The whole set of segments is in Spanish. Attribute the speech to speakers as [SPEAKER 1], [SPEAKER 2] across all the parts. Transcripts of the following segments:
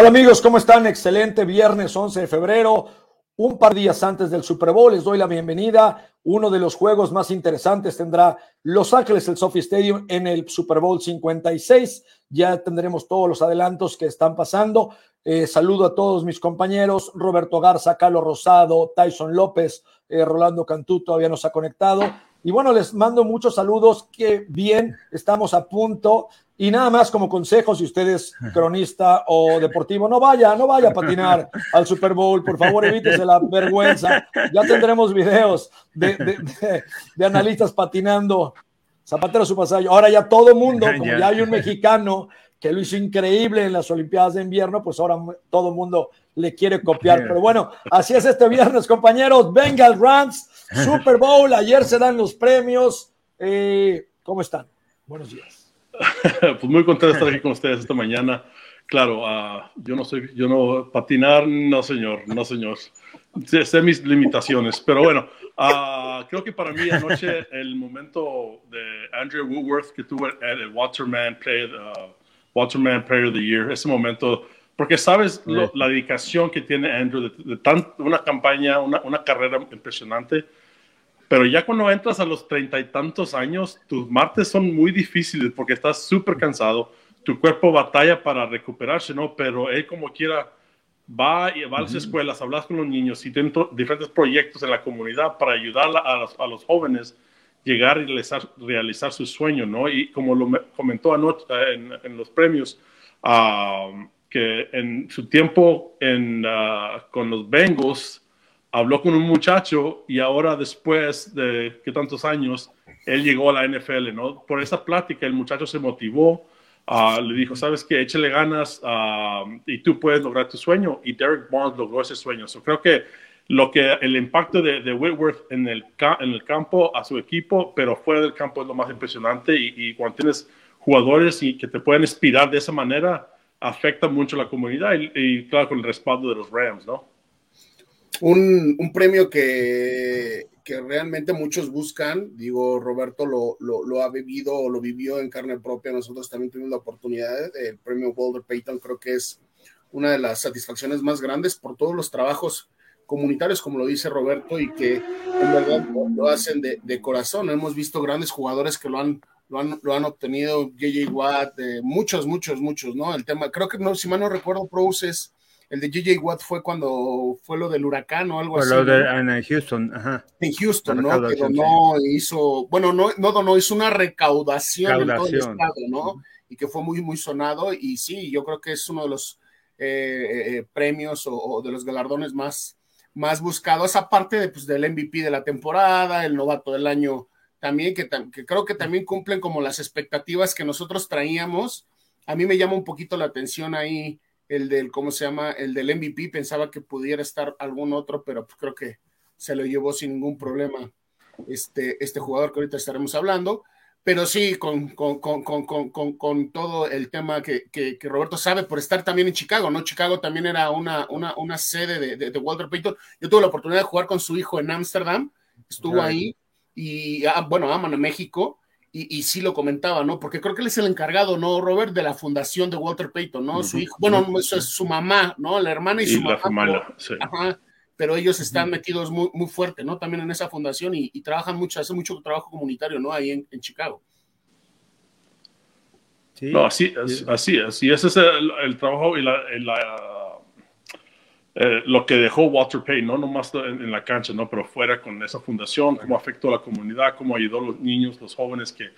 [SPEAKER 1] Hola amigos, ¿cómo están? Excelente viernes 11 de febrero, un par de días antes del Super Bowl. Les doy la bienvenida. Uno de los juegos más interesantes tendrá Los Ángeles, el Sophie Stadium, en el Super Bowl 56. Ya tendremos todos los adelantos que están pasando. Eh, saludo a todos mis compañeros, Roberto Garza, Carlos Rosado, Tyson López, eh, Rolando Cantú todavía nos ha conectado. Y bueno, les mando muchos saludos, que bien, estamos a punto y nada más como consejo, si usted es cronista o deportivo, no vaya, no vaya a patinar al Super Bowl, por favor, evítese la vergüenza. Ya tendremos videos de, analistas patinando. Zapatero su pasaje. Ahora ya todo mundo, como ya hay un mexicano que lo hizo increíble en las Olimpiadas de invierno, pues ahora todo el mundo le quiere copiar. Pero bueno, así es este viernes, compañeros. Bengal Rams, Super Bowl. Ayer se dan los premios. Eh, ¿Cómo están? Buenos días.
[SPEAKER 2] pues muy contento de estar aquí con ustedes esta mañana. Claro, uh, yo no soy, yo no patinar, no señor, no señor. Sé, sé mis limitaciones, pero bueno, uh, creo que para mí anoche el momento de Andrew Woodworth que tuvo el, Waterman Player, uh, Waterman Player of the Year, ese momento, porque sabes lo, la dedicación que tiene Andrew de, de tan, una campaña, una, una carrera impresionante pero ya cuando entras a los treinta y tantos años, tus martes son muy difíciles porque estás súper cansado, tu cuerpo batalla para recuperarse, ¿no? Pero él como quiera va y va a las escuelas, hablas con los niños y tiene diferentes proyectos en la comunidad para ayudar a los, a los jóvenes llegar y realizar, realizar su sueño, ¿no? Y como lo comentó anoche en, en los premios, uh, que en su tiempo en, uh, con los Bengals, habló con un muchacho y ahora después de que tantos años, él llegó a la NFL, ¿no? Por esa plática el muchacho se motivó, uh, le dijo, sabes que échale ganas uh, y tú puedes lograr tu sueño. Y Derek Barnes logró ese sueño. So, creo que lo que el impacto de, de Whitworth en el, en el campo a su equipo, pero fuera del campo es lo más impresionante y, y cuando tienes jugadores y que te pueden inspirar de esa manera, afecta mucho a la comunidad y, y claro, con el respaldo de los Rams, ¿no?
[SPEAKER 3] Un, premio que, realmente muchos buscan. Digo, Roberto lo, lo, ha vivido o lo vivió en carne propia. Nosotros también tuvimos la oportunidad. El premio Boulder Payton creo que es una de las satisfacciones más grandes por todos los trabajos comunitarios, como lo dice Roberto, y que en verdad lo hacen de, corazón. Hemos visto grandes jugadores que lo han, lo han, lo han obtenido, JJ Watt, muchos, muchos, muchos, ¿no? El tema, creo que no, si mal no recuerdo, Pros es el de JJ Watt fue cuando fue lo del huracán o algo así.
[SPEAKER 4] Lo de, En Houston, ajá.
[SPEAKER 3] En Houston, ¿no? Que donó, hizo, bueno, no, no donó, hizo una recaudación, en todo el estado, ¿no? Y que fue muy, muy sonado. Y sí, yo creo que es uno de los eh, eh, eh, premios o, de los galardones más, más buscados, aparte de, pues, del MVP de la temporada, el novato del año también, que, que creo que también cumplen como las expectativas que nosotros traíamos. A mí me llama un poquito la atención ahí el del, ¿cómo se llama? El del MVP, pensaba que pudiera estar algún otro, pero pues creo que se lo llevó sin ningún problema este, este jugador que ahorita estaremos hablando. Pero sí, con, con, con, con todo el tema que, que, Roberto sabe por estar también en Chicago, ¿no? Chicago también era una, una, una sede de, de, Walter Payton. Yo tuve la oportunidad de jugar con su hijo en Ámsterdam, estuvo ahí y, ah, bueno, aman a México y, sí lo comentaba, ¿no? Porque creo que él es el encargado, ¿no, Robert? De la fundación de Walter Payton, ¿no? Su hijo, bueno, eso es su mamá, ¿no? La hermana y, su
[SPEAKER 2] la
[SPEAKER 3] mamá.
[SPEAKER 2] sí.
[SPEAKER 3] Ajá, pero ellos están metidos muy, muy fuerte, ¿no? También en esa fundación y, trabajan mucho, hacen mucho trabajo comunitario, ¿no? Ahí en, en Chicago.
[SPEAKER 2] Sí, no, así, así, así, ese es el, trabajo y la eh, lo que dejó Walter Payton, no nomás en, la cancha, no, pero fuera con esa fundación, cómo afectó a la comunidad, cómo ayudó a los niños, los jóvenes que,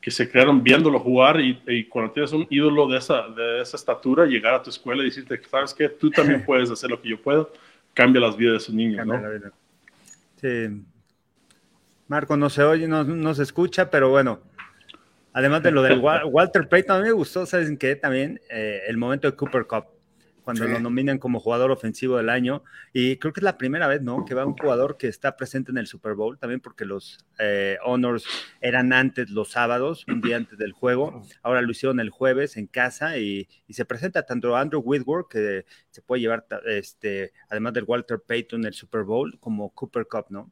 [SPEAKER 2] que se crearon viéndolo jugar y, y, cuando tienes un ídolo de esa, de esa estatura, llegar a tu escuela y decirte, sabes que tú también puedes hacer lo que yo puedo, cambia las vidas de esos niños, ¿no?
[SPEAKER 4] Sí. Marco no se oye, no, no se escucha, pero bueno, además de lo del Walter Payton, a mí me gustó, ¿saben qué? También eh, el momento de Cooper Cup cuando lo nominan como jugador ofensivo del año. Y creo que es la primera vez, ¿no? Que va un jugador que está presente en el Super Bowl, también porque los eh, honors eran antes los sábados, un día antes del juego. Ahora lo hicieron el jueves en casa y, se presenta tanto Andrew Whitworth, que se puede llevar, este, además del Walter Payton, el Super Bowl, como Cooper Cup, ¿no?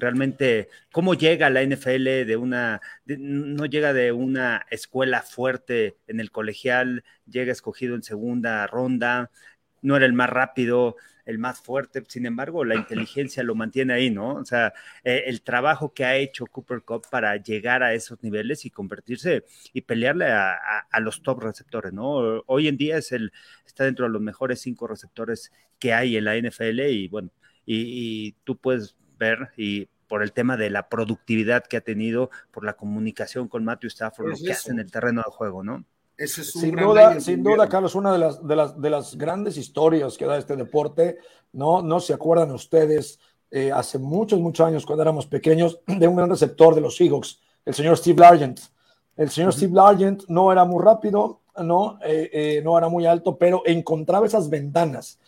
[SPEAKER 4] Realmente, ¿cómo llega la NFL de una, no llega de una escuela fuerte en el colegial, llega escogido en segunda ronda, no era el más rápido, el más fuerte, sin embargo, la inteligencia lo mantiene ahí, ¿no? O sea, eh, el trabajo que ha hecho Cooper Cup para llegar a esos niveles y convertirse y pelearle a, los top receptores, ¿no? Hoy en día es el, está dentro de los mejores cinco receptores que hay en la NFL y bueno, y, tú puedes ver y por el tema de la productividad que ha tenido, por la comunicación con Matthew Stafford, lo que hace en el terreno de juego, ¿no?
[SPEAKER 1] sin duda, sin duda, Carlos, una de las, de, las, de las grandes historias que da este deporte, ¿no? No se acuerdan ustedes, eh, hace muchos, muchos años, cuando éramos pequeños, de un gran receptor de los Seahawks, el señor Steve Largent. El señor Steve Largent no era muy rápido, no, eh, eh, no era muy alto, pero encontraba esas ventanas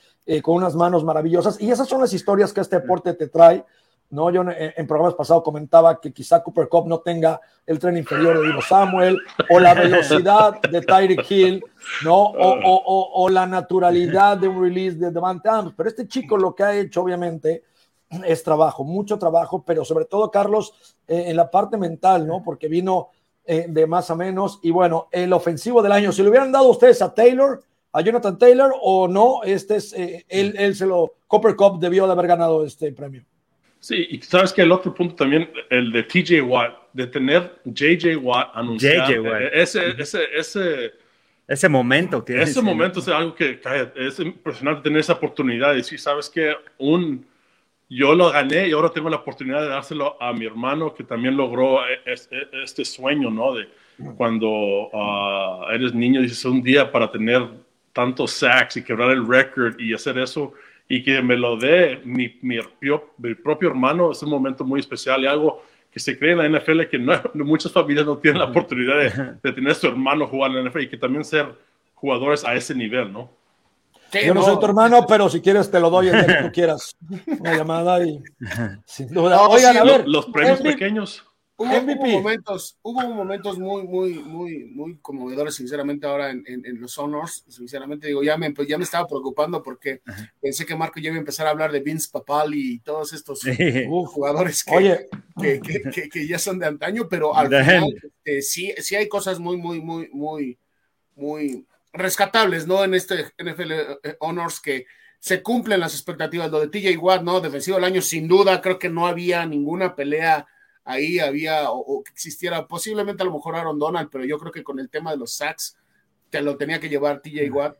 [SPEAKER 1] con unas manos maravillosas. Y esas son las historias que este deporte te trae ¿no? Yo en, programas pasados comentaba que quizá Cooper Cup no tenga el tren inferior de Divo Samuel o la velocidad de Tyreek Hill, ¿no? O, la naturalidad de un release de Devante Adams. Pero este chico lo que ha hecho, obviamente, es trabajo, mucho trabajo, pero sobre todo, Carlos, eh, en la parte mental, ¿no? Porque vino eh, de más a menos. Y bueno, el ofensivo del año, si lo hubieran dado ustedes a Taylor, a Jonathan Taylor o no, este es, eh, él, él se lo, Cooper Cup debió de haber ganado este premio.
[SPEAKER 2] Sí, y sabes que el otro punto también, el de TJ Watt, de tener JJ Watt anunciado. JJ Watt. Ese, ese, ese,
[SPEAKER 4] ese momento que
[SPEAKER 2] Ese momento es algo que es impresionante tener esa oportunidad de decir, sabes que un yo lo gané y ahora tengo la oportunidad de dárselo a mi hermano que también logró este sueño, ¿no? De cuando ah, eres niño, dices un día para tener tantos sacks y quebrar el récord y hacer eso y que me lo dé mi, mi, propio hermano es un momento muy especial y algo que se cree en la NFL que no, muchas familias no tienen la oportunidad de, de, tener a su hermano jugar en la NFL y que también ser jugadores a ese nivel, ¿no?
[SPEAKER 1] Yo no, soy tu hermano, pero si quieres te lo doy el día que tú quieras. Una llamada y
[SPEAKER 2] sin duda. Oigan, a ver. Los premios pequeños.
[SPEAKER 3] Hubo, momentos, hubo momentos muy, muy, muy, muy conmovedores, sinceramente, ahora en, en, los Honors. Sinceramente, digo, ya me, ya me estaba preocupando porque pensé que Marco ya iba a empezar a hablar de Vince Papali y todos estos jugadores que, que, que, ya son de antaño, pero al final este, sí, sí hay cosas muy, muy, muy, muy, muy rescatables, ¿no? En este NFL eh, Honors que se cumplen las expectativas. Lo de TJ Watt, ¿no? Defensivo del año, sin duda, creo que no había ninguna pelea ahí había o, que existiera posiblemente a lo mejor Aaron Donald, pero yo creo que con el tema de los sacks te lo tenía que llevar TJ Watt.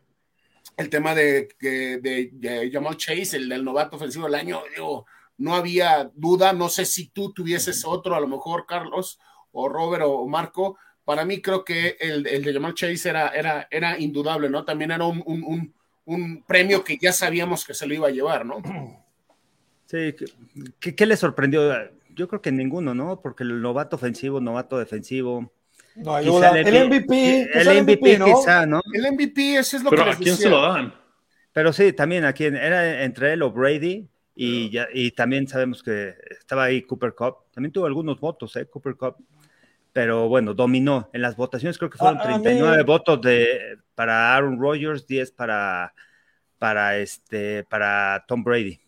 [SPEAKER 3] El tema de, de, Jamal Chase, el del novato ofensivo del año, no había duda. No sé si tú tuvieses otro, a lo mejor Carlos o Robert o Marco. Para mí creo que el, de Jamal Chase era, era, era indudable, ¿no? También era un, un, premio que ya sabíamos que se lo iba a llevar, ¿no?
[SPEAKER 4] Sí, ¿qué, qué le sorprendió? Yo creo que ninguno, ¿no? Porque el novato ofensivo, novato defensivo.
[SPEAKER 1] No hay duda. El MVP,
[SPEAKER 4] el, MVP, ¿no? quizá, ¿no?
[SPEAKER 3] El MVP, ese es lo
[SPEAKER 2] Pero que ¿a quién se lo dan?
[SPEAKER 4] Pero sí, también a quién, era entre él o Brady, y, ya, y también sabemos que estaba ahí Cooper Cup. También tuvo algunos votos, ¿eh? Cooper Cup. Pero bueno, dominó. En las votaciones creo que fueron 39 votos de, para Aaron Rodgers, 10 para, para, este, para Tom Brady.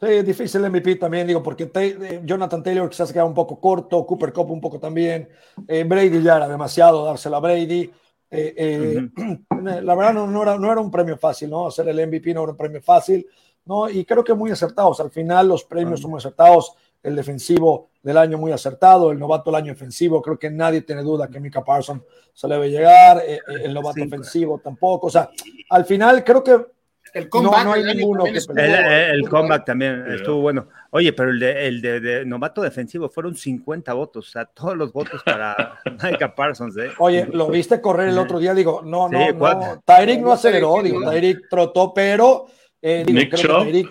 [SPEAKER 1] Sí, difícil el MVP también, digo, porque eh, Jonathan Taylor quizás queda un poco corto, Cooper Cup un poco también, eh, Brady ya era demasiado dársela a Brady. Eh, la verdad no, era, no era un premio fácil, ¿no? Hacer el MVP no era un premio fácil, ¿no? Y creo que muy acertados. Al final los premios son muy acertados. El defensivo del año muy acertado, el novato del año ofensivo, creo que nadie tiene duda que Mika Parson se le debe llegar, el novato ofensivo tampoco. O sea, al final creo que
[SPEAKER 3] el comeback,
[SPEAKER 4] no, hay ninguno que el, comeback también estuvo bueno. Oye, pero el de, el de, novato defensivo fueron 50 votos, o sea, todos los votos para Micah Parsons. ¿eh?
[SPEAKER 1] Oye, lo viste correr el otro día, digo, no, no, no. Tyreek no aceleró, digo, Tyreek trotó, pero eh, digo, creo, que Tyreek,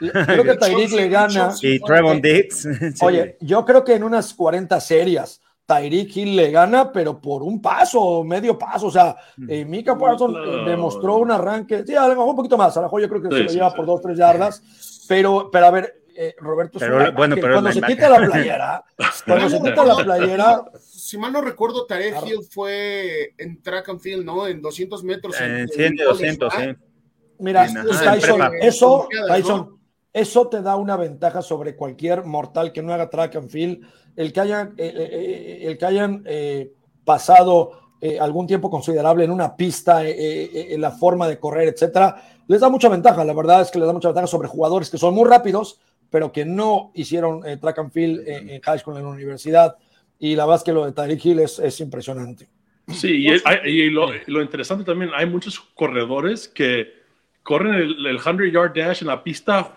[SPEAKER 1] creo que Tyreek le gana.
[SPEAKER 4] Y Trevon Diggs.
[SPEAKER 1] Oye, yo creo que en unas 40 series Tyreek Hill le gana, pero por un paso, medio paso. O sea, eh, Mika Parsons eh, demostró un arranque, sí, a lo mejor un poquito más. A lo mejor yo creo que se lo lleva por dos, tres yardas. Pero, pero a ver, eh, Roberto,
[SPEAKER 4] pero, bueno, pero
[SPEAKER 1] cuando se quita la playera, cuando se quita la playera.
[SPEAKER 3] Si mal no recuerdo, Tyreek Hill fue en track and field, ¿no? En 200 metros.
[SPEAKER 4] En 100 200, sí.
[SPEAKER 1] Mira, Tyson, eso, Tyson, eso te da una ventaja sobre cualquier mortal que no haga track and field el que hayan, eh, eh, eh, el que hayan pasado algún tiempo considerable en una pista, en la forma de correr, etcétera, les da mucha ventaja. La verdad es que les da mucha ventaja sobre jugadores que son muy rápidos, pero que no hicieron track and field en, high school, en la universidad. Y la verdad es que lo de Tyreek Hill es, impresionante.
[SPEAKER 2] Sí, y, lo, interesante también, hay muchos corredores que corren el, 100 yard dash en la pista,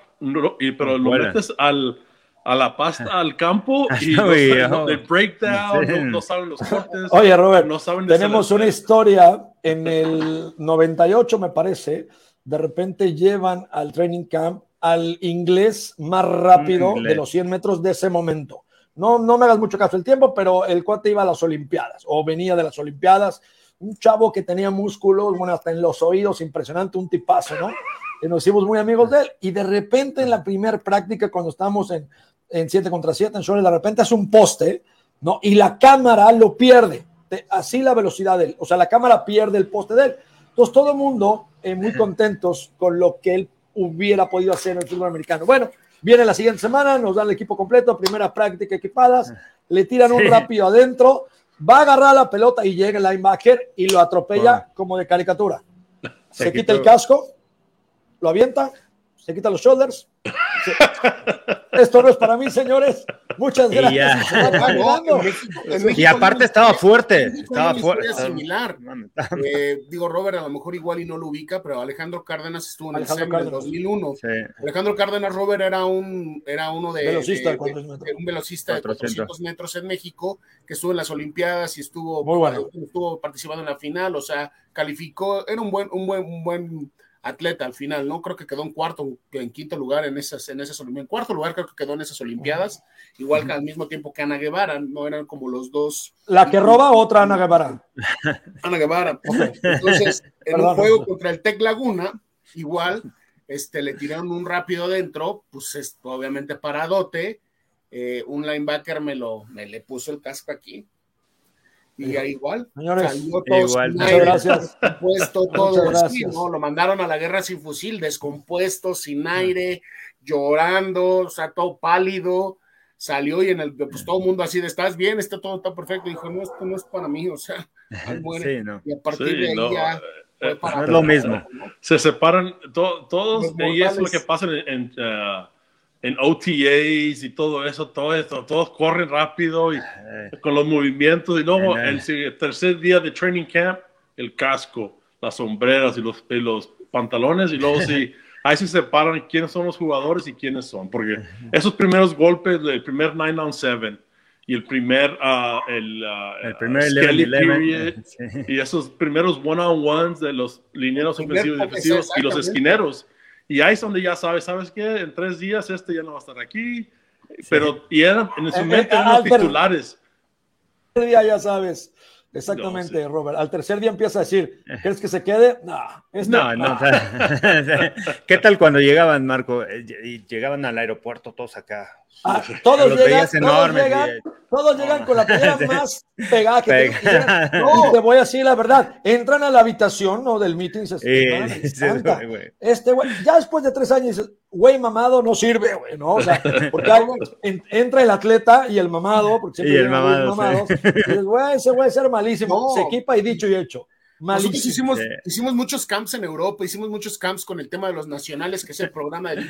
[SPEAKER 2] pero lo metes al, a la pasta al campo y no, breakdown, no, saben los cortes.
[SPEAKER 1] Oye, Robert, no saben tenemos una historia en el 98, me parece. De repente llevan al training camp al inglés más rápido de los 100 metros de ese momento. No, no me hagas mucho caso el tiempo, pero el cuate iba a las Olimpiadas o venía de las Olimpiadas. Un chavo que tenía músculos, bueno, hasta en los oídos, impresionante, un tipazo, ¿no? Y nos hicimos muy amigos de él. Y de repente en la primera práctica, cuando estábamos en, en 7 contra 7 en Shore, de repente hace un poste, ¿no? Y la cámara lo pierde. así la velocidad de él. O sea, la cámara pierde el poste de él. Entonces todo el mundo eh, muy contentos con lo que él hubiera podido hacer en el fútbol americano. Bueno, viene la siguiente semana, nos dan el equipo completo, primera práctica equipadas, le tiran un rápido adentro, va a agarrar la pelota y llega el linebacker y lo atropella como de caricatura. Se, quita el casco, lo avienta, se quita los shoulders. Esto no es para mí, señores. Muchas gracias.
[SPEAKER 4] Y, aparte estaba fuerte. Estaba fuerte.
[SPEAKER 3] similar. Eh, digo, Robert, a lo mejor igual y no lo ubica, pero Alejandro Cárdenas estuvo en el SEM en 2001. Alejandro Cárdenas, Robert, era un era uno de,
[SPEAKER 1] velocista,
[SPEAKER 3] un velocista de 400 metros en México que estuvo en las Olimpiadas y estuvo, estuvo participando en la final. O sea, calificó, era un buen, un buen, un buen atleta al final, ¿no? Creo que quedó en cuarto, en quinto lugar en esas, en esas en cuarto lugar creo que quedó en esas Olimpiadas, igual que al mismo tiempo que Ana Guevara, no eran como los dos.
[SPEAKER 1] La que roba otra Ana Guevara.
[SPEAKER 3] Ana Guevara. Entonces, en un juego contra el Tec Laguna, igual, este, le tiraron un rápido dentro, pues es, obviamente paradote, eh, un linebacker me lo, me le puso el casco aquí, y ahí igual,
[SPEAKER 1] Señores, igual. Muchas gracias.
[SPEAKER 3] Descompuesto todo, ¿no? Lo mandaron a la guerra sin fusil, descompuesto, sin aire, llorando, o sea, todo pálido. Salió y en el, pues todo el mundo así de, ¿estás bien? Está todo está perfecto. dijo, no, esto no es para mí, o sea,
[SPEAKER 4] Sí, no.
[SPEAKER 3] Y a partir de ahí ya
[SPEAKER 4] eh, es lo mismo.
[SPEAKER 2] Se separan todos, y eso es lo que pasa en, uh, en OTAs y todo eso, todo esto, todos corren rápido y con los movimientos y luego el, tercer día de training camp, el casco, las sombreras y los, los pantalones y luego sí, ahí se separan quiénes son los jugadores y quiénes son, porque esos primeros golpes, el primer 9 on 7 y el primer, uh, el, uh,
[SPEAKER 4] el primer 11,
[SPEAKER 2] y esos primeros one-on-ones de los linieros ofensivos y defensivos y los esquineros y ahí es donde ya sabes, ¿sabes qué? En tres días este ya no va a estar aquí. Pero, y eran, en su eh, mente eh, eran los titulares.
[SPEAKER 1] día ya sabes. Exactamente, Robert. Al tercer día empieza a decir, ¿quieres que se quede? No,
[SPEAKER 4] no, no. ¿Qué tal cuando llegaban, Marco? Eh, y llegaban al aeropuerto todos acá.
[SPEAKER 1] Ah, todos, llegan, todos, llegan, todos llegan con la playera más pegada que No, te voy a decir la verdad. Entran a la habitación ¿no? del meeting. Se este güey, ya después de tres años, güey mamado no sirve, güey, ¿no? O sea, porque entra el atleta y el mamado, porque siempre
[SPEAKER 4] y el mamado, mamados,
[SPEAKER 1] y güey, ese güey ser malísimo. Se equipa y dicho y hecho.
[SPEAKER 3] Nosotros hicimos, hicimos muchos camps en Europa, hicimos muchos camps con el tema de los nacionales, que es el programa del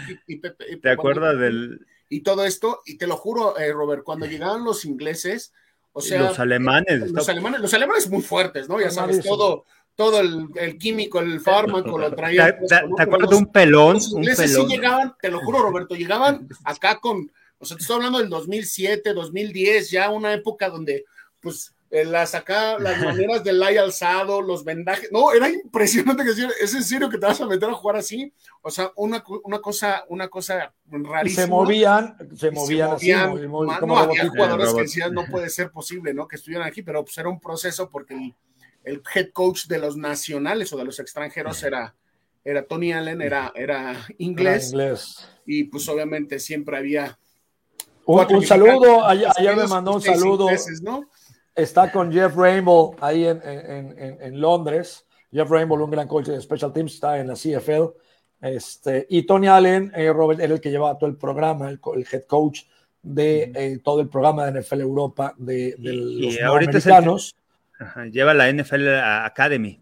[SPEAKER 4] ¿Te acuerdas del
[SPEAKER 3] y todo esto, y te lo juro, eh, Robert, cuando llegaban los ingleses, o sea,
[SPEAKER 4] los alemanes,
[SPEAKER 3] los alemanes, los alemanes muy fuertes, ¿no? Ya sabes, todo, todo el, químico, el fármaco lo traían.
[SPEAKER 4] ¿Te, acuerdas de un pelón?
[SPEAKER 3] Los ingleses sí llegaban, te lo juro, Roberto, llegaban acá con, o sea, te estoy hablando del 2007, 2010, ya una época donde, pues, las acá, las maneras del lay alzado, los vendajes, no, era impresionante que decir, ¿es en serio que te vas a meter a jugar así? O sea, una, una cosa, una cosa rarísima.
[SPEAKER 1] se movían, se movían, así,
[SPEAKER 3] no, había jugadores que decían, no puede ser posible, ¿no? Que estuvieran aquí, pero pues era un proceso porque el, head coach de los nacionales o de los extranjeros era, era Tony Allen, era, era inglés, y pues obviamente siempre había
[SPEAKER 1] un, saludo, ayer, me mandó un saludo. ¿no? Está con Jeff Rainbow ahí en, en, en, Londres. Jeff Rainbow, un gran coach de Special Teams, está en la CFL. Este, y Tony Allen, eh, Robert, era el que llevaba todo el programa, el, head coach de eh, todo el programa de NFL Europa de, los
[SPEAKER 4] y ahorita americanos. lleva la NFL Academy.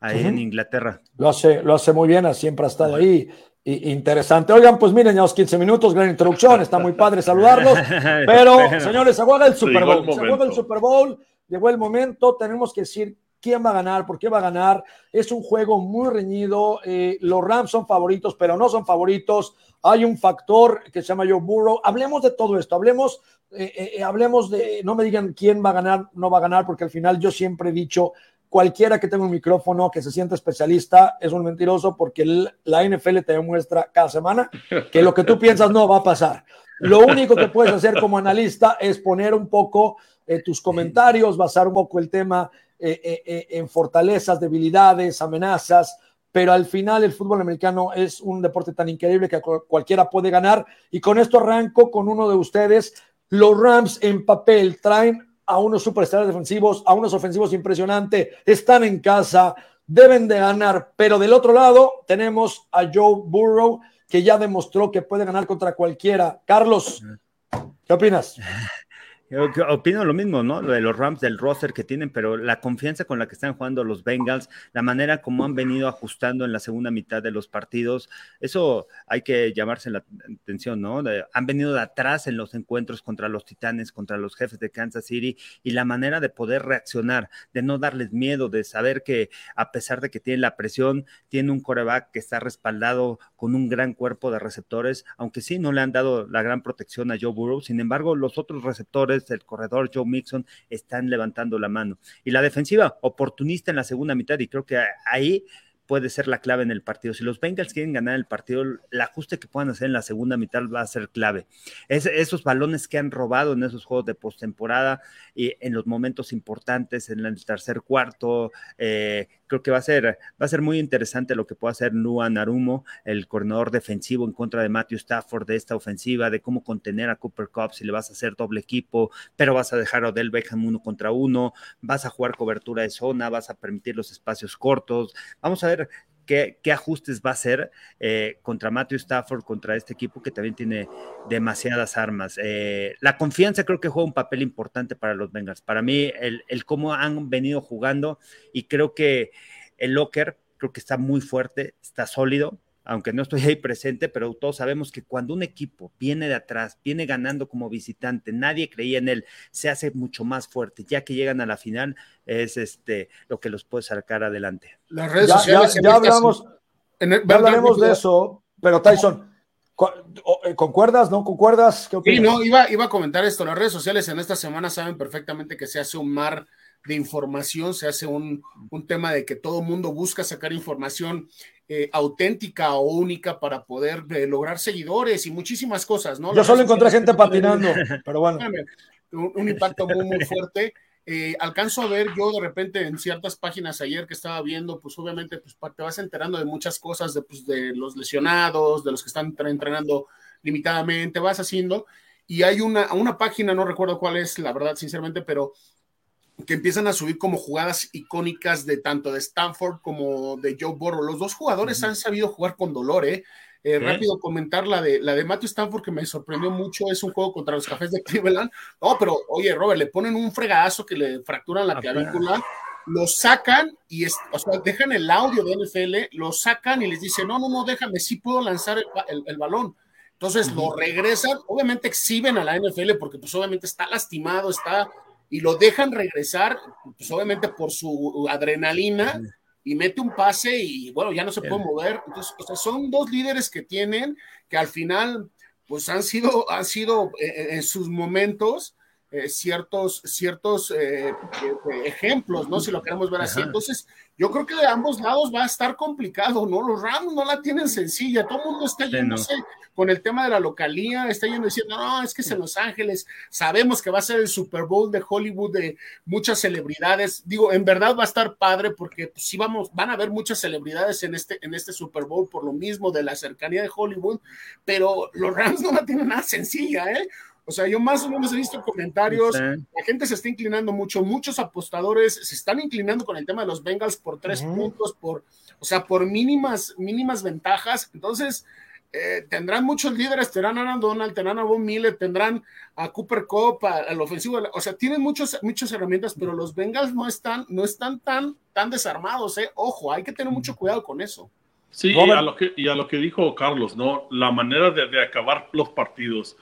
[SPEAKER 4] ahí en Inglaterra.
[SPEAKER 1] Lo hace, lo hace muy bien, siempre ha estado ahí. Interesante. Oigan, pues miren, ya los 15 minutos, gran introducción, está muy padre saludarlos. Pero, señores, se juega el Super Bowl. Se juega el Super Bowl, llegó el momento, tenemos que decir quién va a ganar, por qué va a ganar. Es un juego muy reñido. Eh, los Rams son favoritos, pero no son favoritos. Hay un factor que se llama Joe Burrow. Hablemos de todo esto, hablemos, eh, eh, hablemos de, no me digan quién va a ganar, no va a ganar, porque al final yo siempre he dicho, cualquiera que tenga un micrófono, que se sienta especialista, es un mentiroso porque la NFL te demuestra cada semana que lo que tú piensas no va a pasar. Lo único que puedes hacer como analista es poner un poco tus comentarios, basar un poco el tema eh, eh, eh, en fortalezas, debilidades, amenazas, pero al final el fútbol americano es un deporte tan increíble que cualquiera puede ganar. Y con esto arranco con uno de ustedes. Los Rams en papel traen a unos superestrellas defensivos, a unos ofensivos impresionantes, están en casa, deben de ganar, pero del otro lado tenemos a Joe Burrow, que ya demostró que puede ganar contra cualquiera. Carlos, ¿qué opinas?
[SPEAKER 4] Opino lo mismo, ¿no? Lo de los Rams, del roster que tienen, pero la confianza con la que están jugando los Bengals, la manera como han venido ajustando en la segunda mitad de los partidos, eso hay que llamarse la atención, ¿no? han venido de atrás en los encuentros contra los Titanes, contra los jefes de Kansas City, y la manera de poder reaccionar, de no darles miedo, de saber que a pesar de que tiene la presión, tiene un coreback que está respaldado con un gran cuerpo de receptores, aunque sí no le han dado la gran protección a Joe Burrow, sin embargo, los otros receptores el corredor Joe Mixon están levantando la mano. Y la defensiva oportunista en la segunda mitad, y creo que ahí puede ser la clave en el partido. Si los Bengals quieren ganar el partido, el ajuste que puedan hacer en la segunda mitad va a ser clave. Es, esos balones que han robado en esos juegos de postemporada y en los momentos importantes, en el tercer cuarto, eh, creo que va a ser, va a ser muy interesante lo que pueda hacer Nua Narumo, el coordinador defensivo en contra de Matthew Stafford de esta ofensiva, de cómo contener a Cooper Cup si le vas a hacer doble equipo, pero vas a dejar a Odell Beckham uno contra uno, vas a jugar cobertura de zona, vas a permitir los espacios cortos. Vamos a ver qué, ajustes va a hacer eh, contra Matthew Stafford, contra este equipo que también tiene demasiadas armas. Eh, la confianza creo que juega un papel importante para los Bengals. Para mí, el, el cómo han venido jugando y creo que el Locker creo que está muy fuerte, está sólido aunque no estoy ahí presente, pero todos sabemos que cuando un equipo viene de atrás, viene ganando como visitante, nadie creía en él, se hace mucho más fuerte, ya que llegan a la final, es este lo que los puede sacar adelante.
[SPEAKER 1] Las redes sociales. Ya, hablamos, hablaremos de eso, pero Tyson. Eh, ¿Concuerdas? ¿No concuerdas?
[SPEAKER 3] ¿Qué sí, no, iba, iba a comentar esto. Las redes sociales en esta semana saben perfectamente que se hace un mar de información, se hace un, un tema de que todo el mundo busca sacar información eh, auténtica o única para poder eh, lograr seguidores y muchísimas cosas, ¿no?
[SPEAKER 1] Yo solo encontré gente patinando, pero bueno.
[SPEAKER 3] Un, impacto muy, muy fuerte. Eh, alcanzo a ver yo de repente en ciertas páginas ayer que estaba viendo, pues obviamente pues, te vas enterando de muchas cosas, de, pues, de los lesionados, de los que están entrenando limitadamente, vas haciendo, y hay una, una página, no recuerdo cuál es, la verdad, sinceramente, pero que empiezan a subir como jugadas icónicas de tanto de Stanford como de Joe Burrow. Los dos jugadores han sabido jugar con dolor, ¿eh? eh rápido comentar la de, la de Matthew Stanford que me sorprendió mucho, es un juego contra los cafés de Cleveland. No, pero oye, Robert, le ponen un fregadazo que le fracturan la clavícula, lo sacan y o sea, dejan el audio de NFL, lo sacan y les dicen, no, no, no, déjame, sí puedo lanzar el, balón. Entonces lo regresan, obviamente exhiben a la NFL porque pues obviamente está lastimado, está y lo dejan regresar, pues obviamente por su adrenalina, y mete un pase y bueno, ya no se puede mover. Entonces, son dos líderes que tienen que al final, pues han sido, han sido eh, eh, en sus momentos eh, ciertos, ciertos ejemplos, ¿no? Si lo queremos ver así. Entonces, yo creo que de ambos lados va a estar complicado, ¿no? Los Rams no la tienen sencilla, todo el mundo está yéndose con el tema de la localía, está yendo diciendo, no, es que es en Los Ángeles, sabemos que va a ser el Super Bowl de Hollywood de muchas celebridades, digo, en verdad va a estar padre porque pues, sí vamos, van a haber muchas celebridades en este, en este Super Bowl por lo mismo de la cercanía de Hollywood, pero los Rams no la tienen nada sencilla, ¿eh? O sea, yo más o menos he visto comentarios, la gente se está inclinando mucho, muchos apostadores se están inclinando con el tema de los Bengals por tres puntos, por, o sea, por mínimas, mínimas ventajas. Entonces, eh, tendrán muchos líderes, tendrán a Aaron Donald, tendrán a Von Miller, tendrán a Cooper Cup, al ofensivo, o sea, tienen muchos, muchas herramientas, pero los Bengals no están, no están tan, tan desarmados, ¿eh? Ojo, hay que tener mucho cuidado con eso.
[SPEAKER 2] Sí, y a, lo que, y a lo que dijo Carlos, ¿no? La manera de, de acabar los partidos.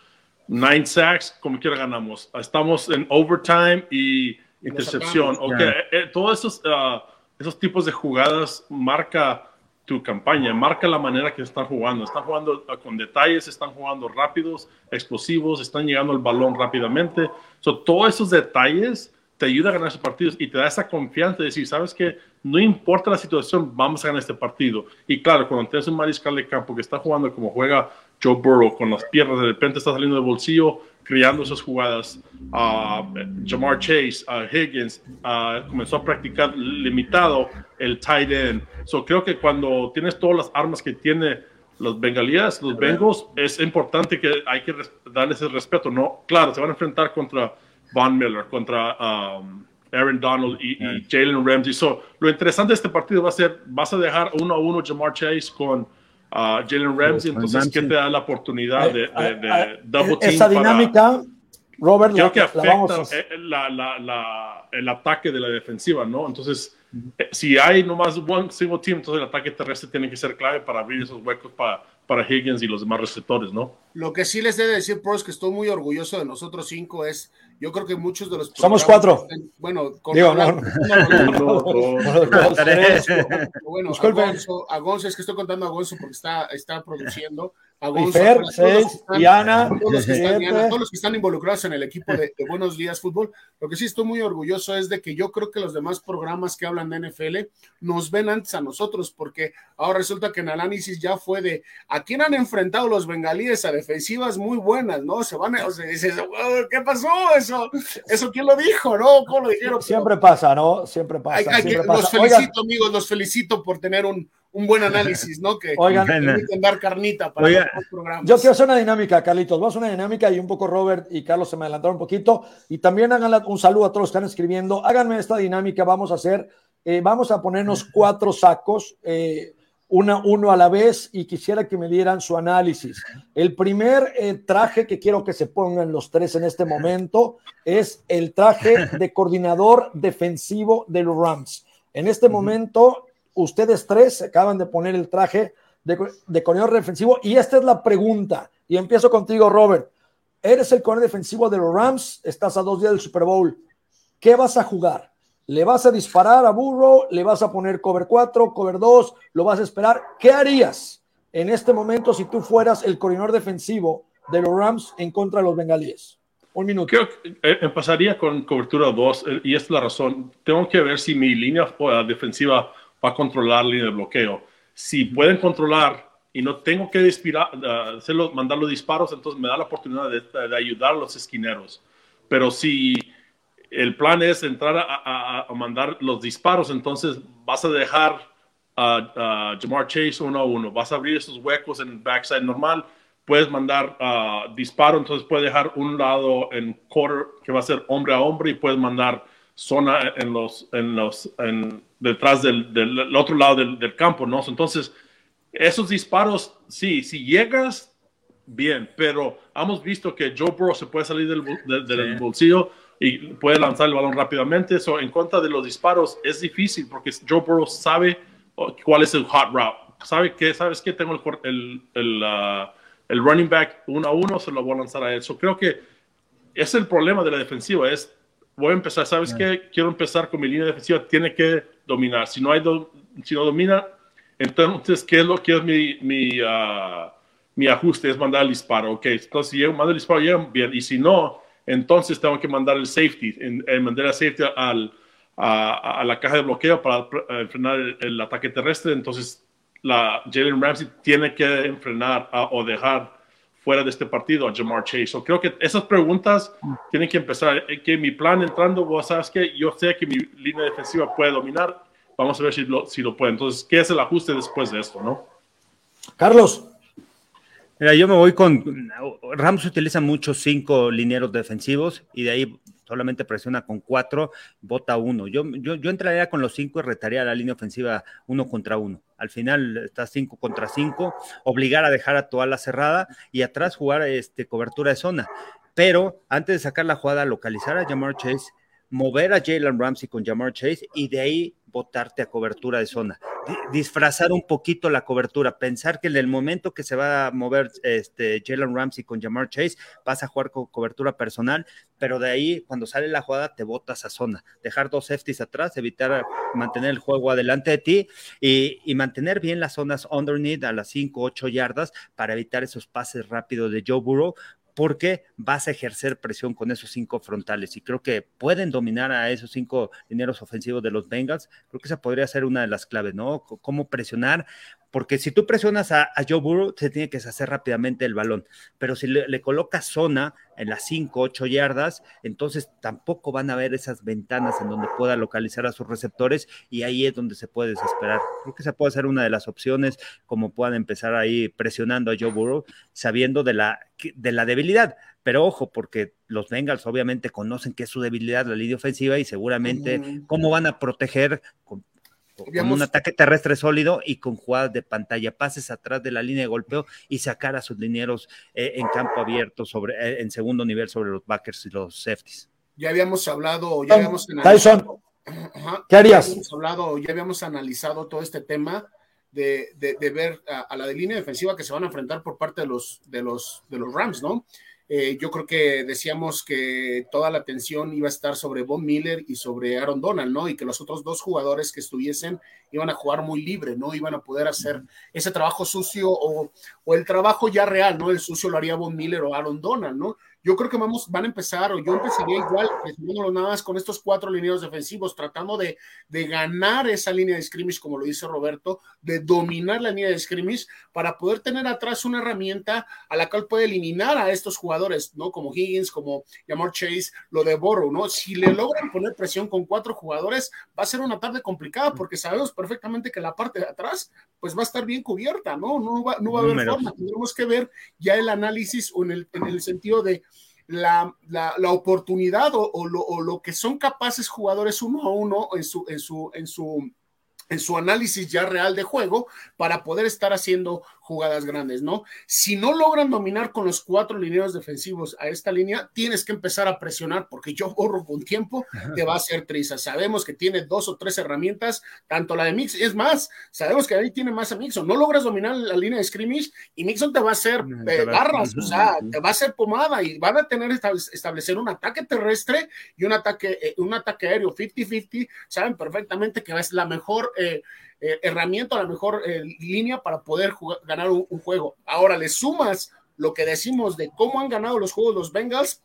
[SPEAKER 2] Nine sacks, como quiera ganamos. Estamos en overtime y intercepción. Okay. Eh, eh, todos esos, uh, esos tipos de jugadas marca tu campaña, marca la manera que están jugando. Están jugando uh, con detalles, están jugando rápidos, explosivos, están llegando al balón rápidamente. So, todos esos detalles te ayudan a ganar esos partidos y te da esa confianza de decir, sabes que no importa la situación, vamos a ganar este partido. Y claro, cuando tienes un mariscal de campo que está jugando como juega Joe Burrow con las piernas, de repente está saliendo del bolsillo, creando esas jugadas. Uh, Jamar Chase, uh, Higgins, uh, comenzó a practicar limitado el tight end. So, creo que cuando tienes todas las armas que tiene los bengalías, los Bengals, es importante que hay que darles el respeto. No, claro, se van a enfrentar contra Von Miller, contra um, Aaron Donald y, y Jalen Ramsey. So, lo interesante de este partido va a ser, vas a dejar uno a uno Jamar Chase con a Jalen Ramsey, entonces, ¿qué te da la oportunidad de, de, de
[SPEAKER 1] eh, eh, double team Esa dinámica, Robert,
[SPEAKER 2] creo que afecta la, la, la, el ataque de la defensiva, ¿no? Entonces, eh, si hay nomás un single team, entonces el ataque terrestre tiene que ser clave para abrir esos huecos para, para Higgins y los demás receptores, ¿no?
[SPEAKER 3] Lo que sí les he de decir, pros, que estoy muy orgulloso de nosotros cinco, es yo creo que muchos de los.
[SPEAKER 1] Somos cuatro.
[SPEAKER 3] bueno, con
[SPEAKER 1] Digo,
[SPEAKER 3] no,
[SPEAKER 1] no,
[SPEAKER 3] Bueno, a Gonzo, a Gonzo, es que estoy contando a Gonzo porque está, está produciendo. A Gonzo,
[SPEAKER 1] y Fer, seis, y Ana,
[SPEAKER 3] todos los, que están, Ana, todos los que están involucrados en el equipo de, de, Buenos Días Fútbol. Lo que sí estoy muy orgulloso es de que yo creo que los demás programas que hablan de NFL nos ven antes a nosotros, porque ahora resulta que en análisis ya fue de a quién han enfrentado los bengalíes a defensivas muy buenas, ¿no? Se van, o sea, dices, ¿qué pasó? Eso, eso quién lo dijo, ¿no? ¿Cómo lo dijeron?
[SPEAKER 1] Siempre pasa, ¿no? Siempre pasa. Hay, hay siempre
[SPEAKER 3] que, pasa. Los felicito, Oigan. amigos, los felicito por tener un, un buen análisis, ¿no? Que
[SPEAKER 1] Oigan,
[SPEAKER 3] permiten dar carnita para
[SPEAKER 1] Oigan, los programas. Yo quiero hacer una dinámica, Carlitos. Vamos a hacer una dinámica y un poco Robert y Carlos se me adelantaron un poquito. Y también hagan un saludo a todos los que están escribiendo. Háganme esta dinámica. Vamos a hacer, eh, vamos a ponernos cuatro sacos. Eh, una, uno a la vez y quisiera que me dieran su análisis. El primer eh, traje que quiero que se pongan los tres en este momento es el traje de coordinador defensivo de los Rams. En este momento, ustedes tres acaban de poner el traje de, de coordinador defensivo y esta es la pregunta. Y empiezo contigo, Robert. Eres el coordinador defensivo de los Rams, estás a dos días del Super Bowl. ¿Qué vas a jugar? ¿Le vas a disparar a Burrow? ¿Le vas a poner cover 4, cover 2? ¿Lo vas a esperar? ¿Qué harías en este momento si tú fueras el coordinador defensivo de los Rams en contra de los bengalíes? Un minuto.
[SPEAKER 2] Creo que empezaría con cobertura 2 y esta es la razón. Tengo que ver si mi línea defensiva va a controlar la línea de bloqueo. Si pueden controlar y no tengo que disparar, hacerlo, mandar los disparos, entonces me da la oportunidad de, de ayudar a los esquineros. Pero si el plan es entrar a, a, a, mandar los disparos, entonces vas a dejar a, Jamar Chase uno a uno, vas a abrir esos huecos en el backside normal, puedes mandar uh, disparo, entonces puedes dejar un lado en quarter que va a ser hombre a hombre y puedes mandar zona en los, en los, en, detrás del, del, otro lado del, del, campo, ¿no? Entonces, esos disparos, sí, si llegas, bien, pero hemos visto que Joe Burrow se puede salir del, del, del sí. bolsillo y puede lanzar el balón rápidamente. Eso en contra de los disparos es difícil porque Joe Burrow sabe cuál es el hot route. Sabe que, sabes que tengo el, el, el, uh, el, running back uno a uno, se lo voy a lanzar a él. So, creo que es el problema de la defensiva. Es, voy a empezar, ¿sabes qué? Quiero empezar con mi línea defensiva, tiene que dominar. Si no, hay do, si no domina, entonces, ¿qué es lo que es mi, mi, uh, mi ajuste? Es mandar el disparo. Ok, entonces si yo mando el disparo, bien. Y si no, entonces tengo que mandar el safety, en, en mandar el safety al, a, a, la caja de bloqueo para frenar el, el ataque terrestre. Entonces, la Jalen Ramsey tiene que enfrenar a, o dejar fuera de este partido a Jamar Chase. So, creo que esas preguntas tienen que empezar. Que mi plan entrando, vos sabes que yo sé que mi línea defensiva puede dominar. Vamos a ver si lo, si lo puede. Entonces, ¿qué es el ajuste después de esto, no?
[SPEAKER 1] Carlos.
[SPEAKER 4] Mira, yo me voy con. Rams utiliza muchos cinco linieros defensivos y de ahí solamente presiona con cuatro, vota uno. Yo, yo, yo entraría con los cinco y retaría la línea ofensiva uno contra uno. Al final está cinco contra cinco, obligar a dejar a toda la cerrada y atrás jugar este, cobertura de zona. Pero antes de sacar la jugada, localizar a Jamar Chase, mover a Jalen Ramsey con Jamar Chase y de ahí botarte a cobertura de zona. Disfrazar un poquito la cobertura, pensar que en el momento que se va a mover este Jalen Ramsey con Jamar Chase, vas a jugar con cobertura personal, pero de ahí cuando sale la jugada te botas a zona, dejar dos safeties atrás, evitar mantener el juego adelante de ti y, y mantener bien las zonas underneath a las 5, 8 yardas para evitar esos pases rápidos de Joe Burrow, porque vas a ejercer presión con esos cinco frontales y creo que pueden dominar a esos cinco dineros ofensivos de los Bengals. Creo que esa podría ser una de las claves, ¿no? Cómo presionar porque si tú presionas a, Joe Burrow, se tiene que deshacer rápidamente el balón, pero si le, colocas zona en las 5, 8 yardas, entonces tampoco van a ver esas ventanas en donde pueda localizar a sus receptores y ahí es donde se puede desesperar. Creo que esa puede ser una de las opciones, como puedan empezar ahí presionando a Joe Burrow, sabiendo de la, de la debilidad. Pero ojo, porque los Bengals obviamente conocen que es su debilidad la línea ofensiva y seguramente cómo van a proteger con con un ataque terrestre sólido y con jugadas de pantalla, pases atrás de la línea de golpeo y sacar a sus linieros eh, en campo abierto sobre, eh, en segundo nivel sobre los backers y los safeties.
[SPEAKER 3] Ya habíamos hablado, ya habíamos
[SPEAKER 1] analizado, ¿qué harías?
[SPEAKER 3] Ya habíamos hablado, ya habíamos analizado todo este tema de, de, ver a, a, la de línea defensiva que se van a enfrentar por parte de los, de los, de los Rams, ¿no? Eh, yo creo que decíamos que toda la atención iba a estar sobre Von Miller y sobre Aaron Donald, ¿no? Y que los otros dos jugadores que estuviesen iban a jugar muy libre, ¿no? Iban a poder hacer ese trabajo sucio o, o el trabajo ya real, ¿no? El sucio lo haría Von Miller o Aaron Donald, ¿no? Yo creo que vamos, van a empezar, o yo empezaría igual, nada más con estos cuatro lineos defensivos, tratando de, de, ganar esa línea de scrimmage, como lo dice Roberto, de dominar la línea de scrimmage para poder tener atrás una herramienta a la cual puede eliminar a estos jugadores, ¿no? Como Higgins, como Yamar Chase, lo de Borrow, ¿no? Si le logran poner presión con cuatro jugadores, va a ser una tarde complicada porque sabemos perfectamente que la parte de atrás, pues va a estar bien cubierta, ¿no? No va, no va a haber forma. Tendremos que ver ya el análisis o en el, en el sentido de la, la, oportunidad o, lo, o, lo, que son capaces jugadores uno a uno en su, en su, en su, en su análisis ya real de juego para poder estar haciendo jugadas grandes, ¿no? Si no logran dominar con los cuatro lineos defensivos a esta línea, tienes que empezar a presionar porque yo borro con tiempo, te va a hacer triza. Sabemos que tiene dos o tres herramientas, tanto la de Mix, es más, sabemos que ahí tiene más a Mixon. No logras dominar la línea de scrimmage y Mixon te va a hacer eh, garras, o sea, te va a hacer pomada y van a tener establecer un ataque terrestre y un ataque, eh, un ataque aéreo 50-50. Saben perfectamente que es la mejor eh, eh, herramienta, la mejor eh, línea para poder ganar un, juego. Ahora le sumas lo que decimos de cómo han ganado los juegos los Bengals,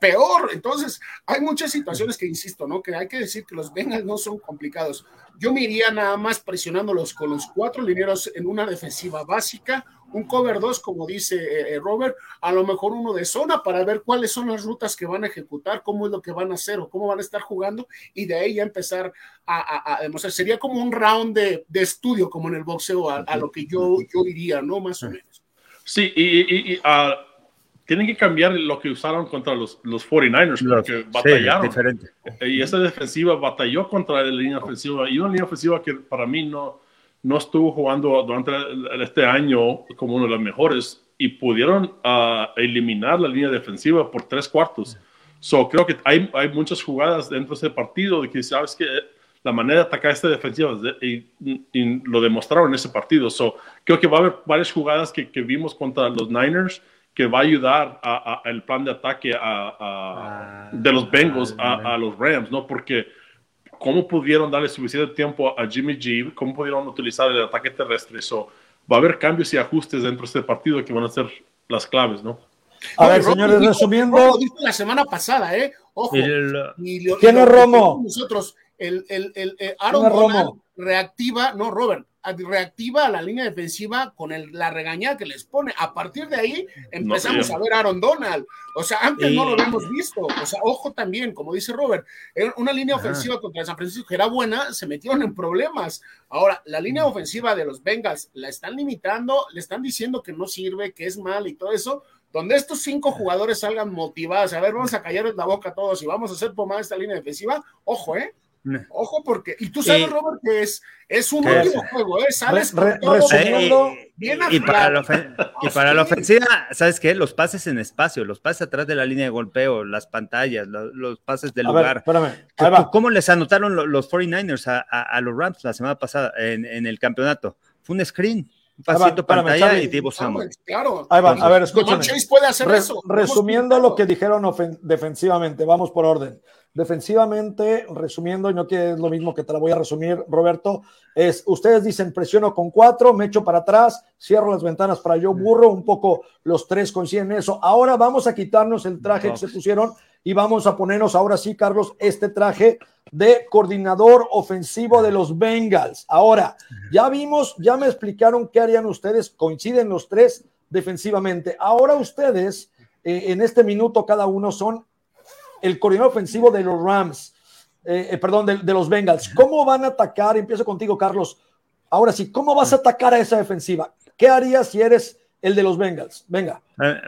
[SPEAKER 3] peor. Entonces, hay muchas situaciones que insisto, ¿no? Que hay que decir que los Bengals no son complicados. Yo me iría nada más presionándolos con los cuatro lineros en una defensiva básica, un cover 2, como dice eh, eh, Robert, a lo mejor uno de zona para ver cuáles son las rutas que van a ejecutar, cómo es lo que van a hacer o cómo van a estar jugando y de ahí ya empezar a, demostrar. Sería como un round de, estudio, como en el boxeo, a, lo que yo, yo iría, ¿no? Más o menos.
[SPEAKER 2] Sí, y, y, ah, tienen que cambiar lo que usaron contra los, los 49ers porque batallaron. diferente. Y esa defensiva batalló contra la línea ofensiva y una línea ofensiva que para mí no, no estuvo jugando durante este año como uno de los mejores y pudieron ah, eliminar la línea defensiva por tres cuartos. So, creo que hay, hay muchas jugadas dentro de ese partido de que sabes que la manera de atacar esta defensiva y, lo demostraron en ese partido. So, creo que va a haber varias jugadas que, que vimos contra los Niners que va a ayudar al plan de ataque a, de los Bengals a, los Rams, ¿no? Porque cómo pudieron darle suficiente tiempo a Jimmy G, cómo pudieron utilizar el ataque terrestre. Eso va a haber cambios y ajustes dentro de este partido que van a ser las claves, ¿no?
[SPEAKER 1] A ver, señores, resumiendo.
[SPEAKER 3] la semana pasada, ¿eh? Ojo.
[SPEAKER 1] ¿Quién es Romo?
[SPEAKER 3] Nosotros, el, el, el, Aaron reactiva, no, Robert, reactiva a la línea defensiva con el, la regañada que les pone. A partir de ahí empezamos a ver a Aaron Donald. O sea, antes no lo habíamos visto. O sea, ojo también, como dice Robert, una línea ofensiva contra San Francisco que era buena, se metieron en problemas. Ahora, la línea ofensiva de los Bengals la están limitando, le están diciendo que no sirve, que es mal y todo eso donde estos cinco jugadores salgan motivados, a ver, vamos a callar la boca a todos y vamos a hacer pomada esta línea defensiva, ojo, ¿eh? Ojo, porque, y tú sabes, Robert, que es, es un último juego, ¿eh? Sabes
[SPEAKER 4] resumiendo, bien y, para la y para la ofensiva, ¿sabes qué? Los pases en espacio, los pases atrás de la línea de golpeo, las pantallas, los, pases del lugar. ¿Cómo les anotaron los 49ers a, los Rams la semana pasada en, en el campeonato? Fue un screen un pasito pantalla y Divo Samuel.
[SPEAKER 3] Claro.
[SPEAKER 1] Ahí va, a ver, escúchame.
[SPEAKER 3] puede hacer eso.
[SPEAKER 1] Resumiendo lo que dijeron defensivamente, vamos por orden. Defensivamente, resumiendo, y no que es lo mismo que te la voy a resumir, Roberto, es, ustedes dicen presiono con cuatro, me echo para atrás, cierro las ventanas para yo burro, un poco los tres coinciden eso. Ahora vamos a quitarnos el traje que se pusieron y vamos a ponernos ahora sí, Carlos, este traje de coordinador ofensivo de los Bengals. Ahora, ya vimos, ya me explicaron qué harían ustedes, coinciden los tres defensivamente. Ahora ustedes, eh, en este minuto cada uno, son el coordinador ofensivo de los Rams, eh, eh, perdón, de, los Bengals. ¿Cómo van a atacar? Empiezo contigo, Carlos. Ahora sí, ¿cómo vas a atacar a esa defensiva? ¿Qué harías si eres el de los Bengals? Venga.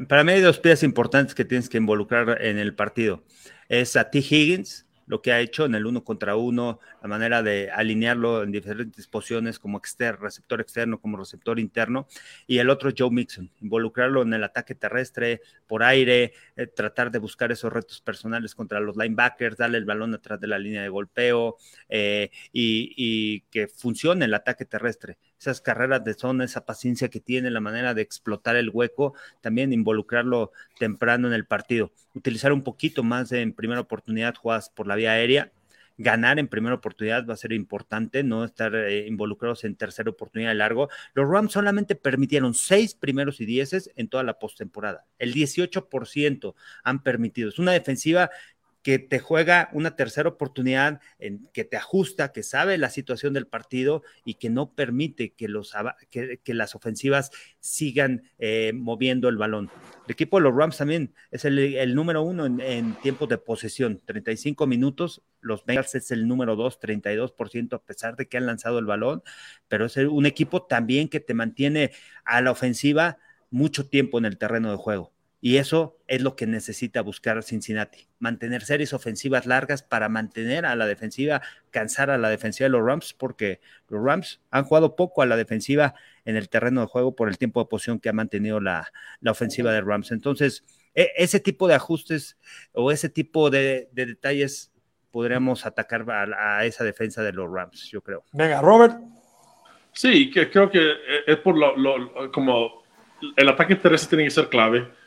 [SPEAKER 4] Para mí hay dos piezas importantes que tienes que involucrar en el partido. Es a T. Higgins, lo que ha hecho en el uno contra uno, la manera de alinearlo en diferentes posiciones como receptor externo, como receptor interno, y el otro Joe Mixon, involucrarlo en el ataque terrestre, por aire, eh, tratar de buscar esos retos personales contra los linebackers, darle el balón atrás de la línea de golpeo eh, y, y que funcione el ataque terrestre. Esas carreras de zona, esa paciencia que tiene, la manera de explotar el hueco, también involucrarlo temprano en el partido, utilizar un poquito más en primera oportunidad jugadas por la vía aérea, ganar en primera oportunidad va a ser importante, no estar eh, involucrados en tercera oportunidad de largo. Los Rams solamente permitieron seis primeros y dieces en toda la postemporada. El 18% han permitido. Es una defensiva que te juega una tercera oportunidad, que te ajusta, que sabe la situación del partido y que no permite que, los, que, las ofensivas sigan eh, moviendo el balón. El equipo de los Rams también es el, número uno en, en, de posesión, 35 minutos. Los Bengals es el número dos, 32%, a pesar de que han lanzado el balón, pero es un equipo también que te mantiene a la ofensiva mucho tiempo en el terreno de juego. Y eso es lo que necesita buscar Cincinnati, mantener series ofensivas largas para mantener a la defensiva, cansar a la defensiva de los Rams, porque los Rams han jugado poco a la defensiva en el terreno de juego por el tiempo de posición que ha mantenido la, ofensiva de Rams. Entonces, e, ese tipo de ajustes o ese tipo de, detalles podríamos atacar a, esa defensa de los Rams, yo creo.
[SPEAKER 1] Venga, Robert.
[SPEAKER 2] Sí, que creo que es por lo como el ataque terrestre tiene que ser clave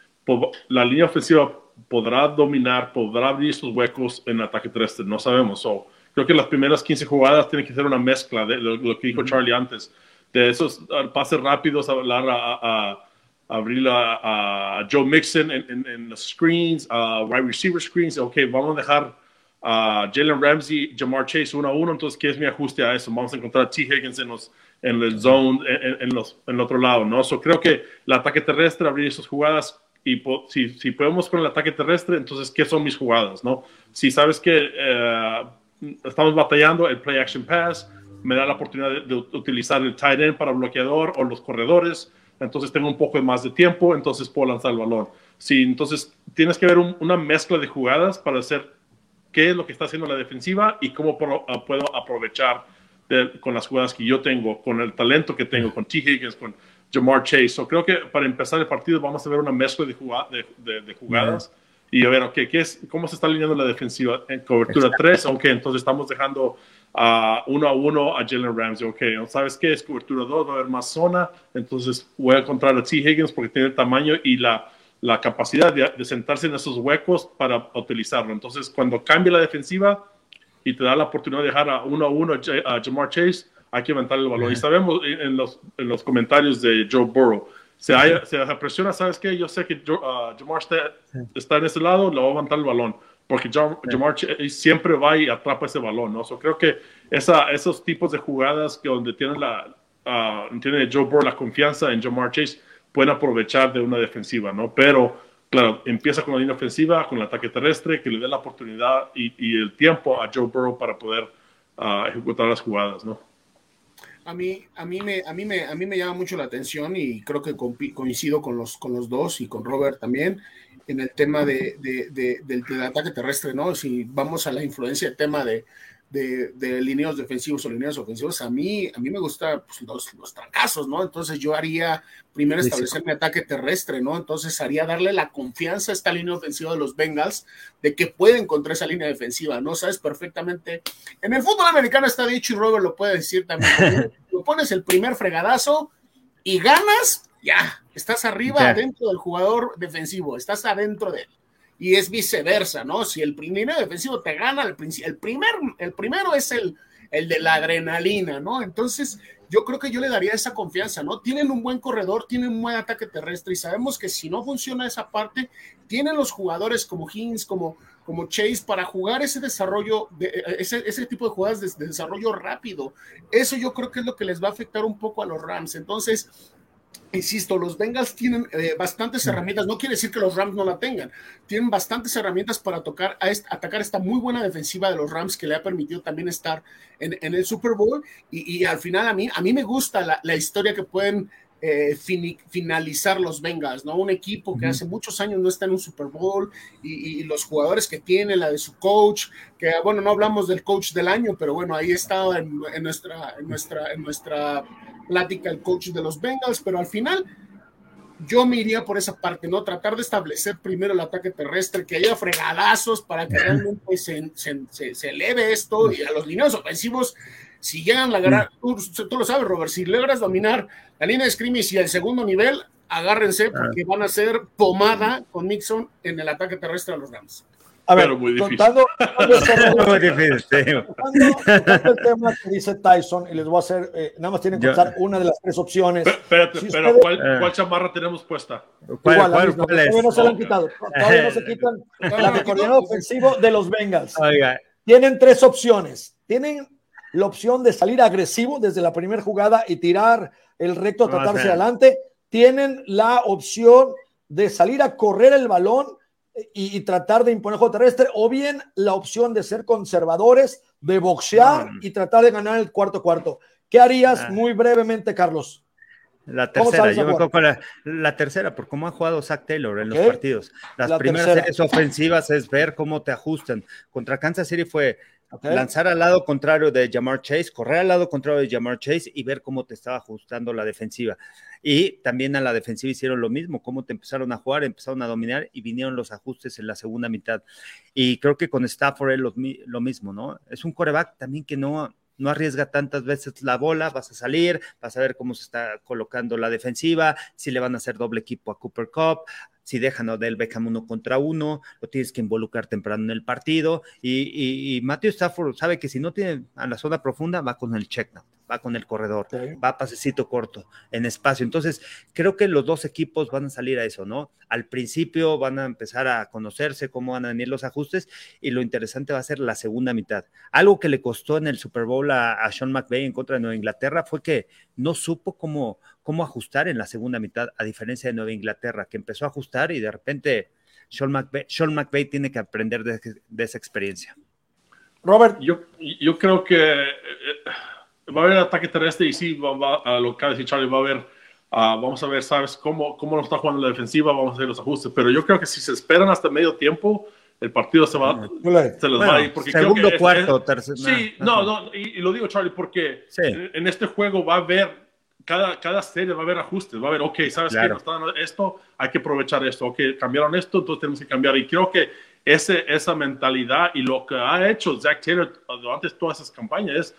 [SPEAKER 2] la línea ofensiva podrá dominar, podrá abrir sus huecos en ataque terrestre, no sabemos. creo que las primeras 15 jugadas tienen que ser una mezcla de lo, que dijo Charlie antes, de esos pases rápidos, hablar a, abrir a, Joe Mixon en, los screens, a wide receiver screens. Ok, vamos a dejar a Jalen Ramsey, Jamar Chase uno a uno, entonces, ¿qué es mi ajuste a eso? Vamos a encontrar a T. Higgins en los en el zone, en, los, en el otro lado, ¿no? So, creo que el ataque terrestre, abrir esas jugadas, y si, si, podemos con el ataque terrestre, entonces, ¿qué son mis jugadas? ¿no? Si sabes que eh, estamos batallando, el play action pass me da la oportunidad de, utilizar el tight end para bloqueador o los corredores, entonces tengo un poco más de tiempo, entonces puedo lanzar el balón. Sí, entonces tienes que ver una mezcla de jugadas para hacer qué es lo que está haciendo la defensiva y cómo ah, puedo aprovechar con las jugadas que yo tengo, con el talento que tengo, con T. Higgins, con Jamar Chase. So, creo que para empezar el partido vamos a ver una mezcla de, de, jugadas y a ver, okay, ¿qué es, ¿cómo se está alineando la defensiva? En cobertura 3, ok, entonces estamos dejando a uno a uno a Jalen Ramsey, ok, ¿sabes qué? Es cobertura 2, va a haber más zona, entonces voy a encontrar a T. Higgins porque tiene el tamaño y la, la capacidad de, sentarse en esos huecos para utilizarlo. Entonces, cuando cambia la defensiva y te da la oportunidad de dejar a uno a uno a Jamar Chase, hay que levantar el balón. Y sabemos en los, en los comentarios de Joe Burrow, se, se presiona, ¿sabes qué? Yo sé que uh, Jamar está, en ese lado, le va a levantar el balón, porque Jamar siempre va y atrapa ese balón, ¿no? creo que esa, esos tipos de jugadas que donde tiene, la, uh, tiene Joe Burrow la confianza en Jamar Chase, pueden aprovechar de una defensiva, ¿no? Pero, claro, empieza con la línea ofensiva, con el ataque terrestre, que le dé la oportunidad y, y el tiempo a Joe Burrow para poder uh, ejecutar las jugadas, ¿no?
[SPEAKER 3] A mí, a, mí me, a, mí me, a mí me llama mucho la atención y creo que coincido con los, con los dos y con Robert también en el tema de, del, ataque terrestre, ¿no? Si vamos a la influencia del tema de, de, de lineos defensivos o lineos ofensivos, a mí, a mí me gustan pues, los, los, trancazos, ¿no? Entonces yo haría primero establecer mi ataque terrestre, ¿no? Entonces haría darle la confianza a esta línea ofensiva de los Bengals de que pueden contra esa línea defensiva, ¿no? Sabes perfectamente. En el fútbol americano está dicho y Robert lo puede decir también. lo pones el primer fregadazo y ganas, ya, estás arriba adentro del jugador defensivo, estás adentro de él y es viceversa, ¿no? Si el primero defensivo te gana, el, primer, el primero es el, el de la adrenalina, ¿no? Entonces, yo creo que yo le daría esa confianza, ¿no? Tienen un buen corredor, tienen un buen ataque terrestre y sabemos que si no funciona esa parte, tienen los jugadores como Higgins, como, como Chase para jugar ese desarrollo, de, ese, ese tipo de jugadas de desarrollo rápido. Eso yo creo que es lo que les va a afectar un poco a los Rams. Entonces, insisto, los Bengals tienen eh, bastantes herramientas, no quiere decir que los Rams no la tengan, tienen bastantes herramientas para tocar a atacar esta muy buena defensiva de los Rams que le ha permitido también estar en, el Super Bowl y, al final a mí, a mí me gusta la, historia que pueden eh, finalizar los Bengals, ¿no? Un equipo que hace muchos años no está en un Super Bowl y, los jugadores que tiene, la de su coach, que bueno, no hablamos del coach del año, pero bueno, ahí está en, en nuestra, en nuestra, en nuestra plática el coach de los Bengals, pero al final yo me iría por esa parte, ¿no? Tratar de establecer primero el ataque terrestre, que haya fregadazos para que realmente se, se, eleve esto y a los lineos ofensivos, si llegan la gran, tú, lo sabes, Robert, si logras dominar la línea de scrimmage y el segundo nivel, agárrense porque van a ser pomada con Nixon en el ataque terrestre a los Rams.
[SPEAKER 1] A ver, muy contando, muy difícil, el tema que dice Tyson, y les voy a hacer, eh, nada más tienen que contar una de las tres opciones.
[SPEAKER 2] Pero, espérate, pero ¿cuál, eh. ¿cuál, chamarra tenemos puesta?
[SPEAKER 1] ¿Cuál, Igual, cuál, misma, todavía no se la han quitado. Todavía no se quitan la de coordinador ofensivo de los Bengals. Oiga. Tienen tres opciones. Tienen la opción de salir agresivo desde la primera jugada y tirar el recto, tratarse adelante. Tienen la opción de salir a correr el balón y, tratar de imponer juego terrestre, o bien la opción de ser conservadores, de boxear y tratar de ganar el cuarto cuarto. ¿Qué harías ah. muy brevemente, Carlos?
[SPEAKER 4] La tercera, yo me con la, tercera, por cómo ha jugado Zach Taylor en los partidos. Las primeras series ofensivas es ver cómo te ajustan. Contra Kansas City fue Lanzar al lado contrario de Jamar Chase, correr al lado contrario de Jamar Chase y ver cómo te estaba ajustando la defensiva. Y también a la defensiva hicieron lo mismo, cómo te empezaron a jugar, empezaron a dominar y vinieron los ajustes en la segunda mitad. Y creo que con Stafford es lo, lo mismo, ¿no? Es un coreback también que no, no arriesga tantas veces la bola, vas a salir, vas a ver cómo se está colocando la defensiva, si le van a hacer doble equipo a Cooper Cup, si dejan a Odell Beckham uno contra uno, lo tienes que involucrar temprano en el partido. Y, y, Matthew Stafford sabe que si no tiene a la zona profunda, va con el check va con el corredor, va a pasecito corto, en espacio. Entonces, creo que los dos equipos van a salir a eso, ¿no? Al principio van a empezar a conocerse cómo van a venir los ajustes y lo interesante va a ser la segunda mitad. Algo que le costó en el Super Bowl a, a Sean McVay en contra de Nueva Inglaterra fue que no supo cómo cómo ajustar en la segunda mitad, a diferencia de Nueva Inglaterra, que empezó a ajustar y de repente Sean McVay, tiene que aprender de, esa experiencia.
[SPEAKER 2] Robert. Yo, yo creo que eh, va a haber ataque terrestre y sí, va, a lo que decir Charlie, va a haber, ah, vamos a ver, ¿sabes? Cómo, cómo nos está jugando la defensiva, vamos a hacer los ajustes, pero yo creo que si se esperan hasta medio tiempo, el partido se va, se les va a ir. Porque
[SPEAKER 4] segundo, cuarto, tercero.
[SPEAKER 2] Sí, no, no, y, lo digo, Charlie, porque en, este juego va a haber cada, cada serie va a haber ajustes, va a haber, ok, ¿sabes qué? Nos está dando esto, hay que aprovechar esto, ok, cambiaron esto, entonces tenemos que cambiar. Y creo que ese, esa mentalidad y lo que ha hecho Zach Taylor durante todas esas campañas es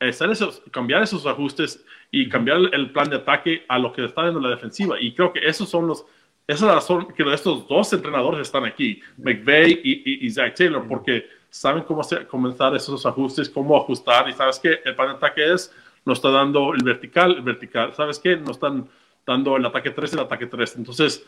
[SPEAKER 2] esos, cambiar esos ajustes y cambiar el plan de ataque a lo que está dando la defensiva. Y creo que esos son los, esa es la razón que estos dos entrenadores están aquí, McVeigh y, y, Zach Taylor, porque saben cómo hacer, comenzar esos ajustes, cómo ajustar. Y sabes que el plan de ataque es nos está dando el vertical, el vertical, ¿sabes qué? Nos están dando el ataque 3, el ataque 3. Entonces,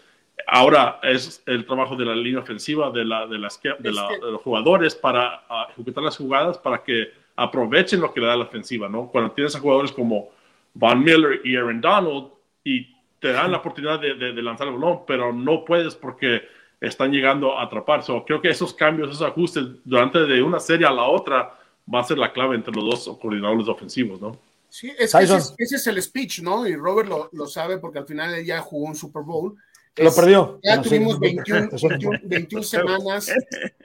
[SPEAKER 2] ahora es el trabajo de la línea ofensiva, de, la, de, las, de, los jugadores para ah, ejecutar las jugadas para que aprovechen lo que le da la ofensiva, ¿no? Cuando tienes a jugadores como Von Miller y Aaron Donald y te dan la oportunidad de, de, lanzar el balón, pero no puedes porque están llegando a atrapar. So, creo que esos cambios, esos ajustes durante de una serie a la otra va a ser la clave entre los dos coordinadores ofensivos, ¿no?
[SPEAKER 3] Sí, ese, es el speech, ¿no? Y Robert lo, lo, sabe porque al final él ya jugó un Super Bowl.
[SPEAKER 1] Lo perdió.
[SPEAKER 3] Ya tuvimos 21, 21, semanas,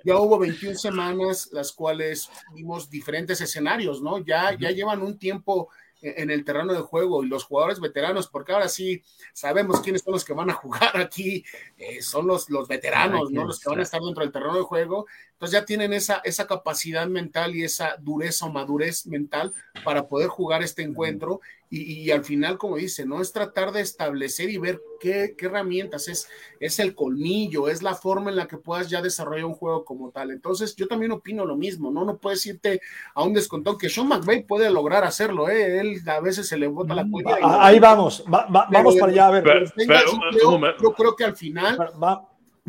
[SPEAKER 3] ya hubo 21 semanas las cuales vimos diferentes escenarios, ¿no? Ya, ya llevan un tiempo en el terreno de juego y los jugadores veteranos, porque ahora sí sabemos quiénes son los que van a jugar aquí, eh, son los, los veteranos, ¿no? Los que van a estar dentro del terreno de juego. Entonces ya tienen esa, esa capacidad mental y esa dureza o madurez mental para poder jugar este encuentro y, al final, como dice, no es tratar de establecer y ver qué, herramientas es, es el colmillo, es la forma en la que puedas ya desarrollar un juego como tal. Entonces, yo también opino lo mismo, ¿no? No puedes irte a un descontón que Sean McVay puede lograr hacerlo, ¿eh? Él a veces se le bota la cuenta.
[SPEAKER 1] Ahí vamos, vamos para allá, a ver.
[SPEAKER 3] yo, creo que al final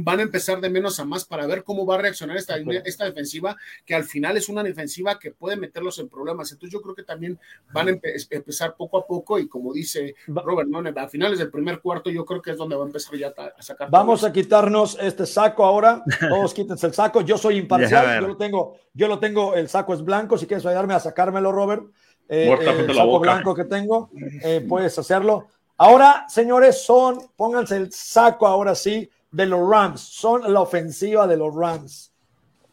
[SPEAKER 3] van a empezar de menos a más para ver cómo va a reaccionar esta, esta defensiva, que al final es una defensiva que puede meterlos en problemas. Entonces yo creo que también van a empezar poco a poco y como dice Robert, ¿no? a finales del primer cuarto yo creo que es donde va a empezar ya a sacar.
[SPEAKER 1] Vamos a quitarnos este saco ahora, todos quítense el saco, yo soy imparcial, yo lo tengo, yo lo tengo, el saco es blanco, si quieres ayudarme a sacármelo, Robert. Eh, eh el saco blanco que tengo, eh, puedes hacerlo. Ahora, señores, son, pónganse el saco ahora sí de los Rams, son la ofensiva de los Rams.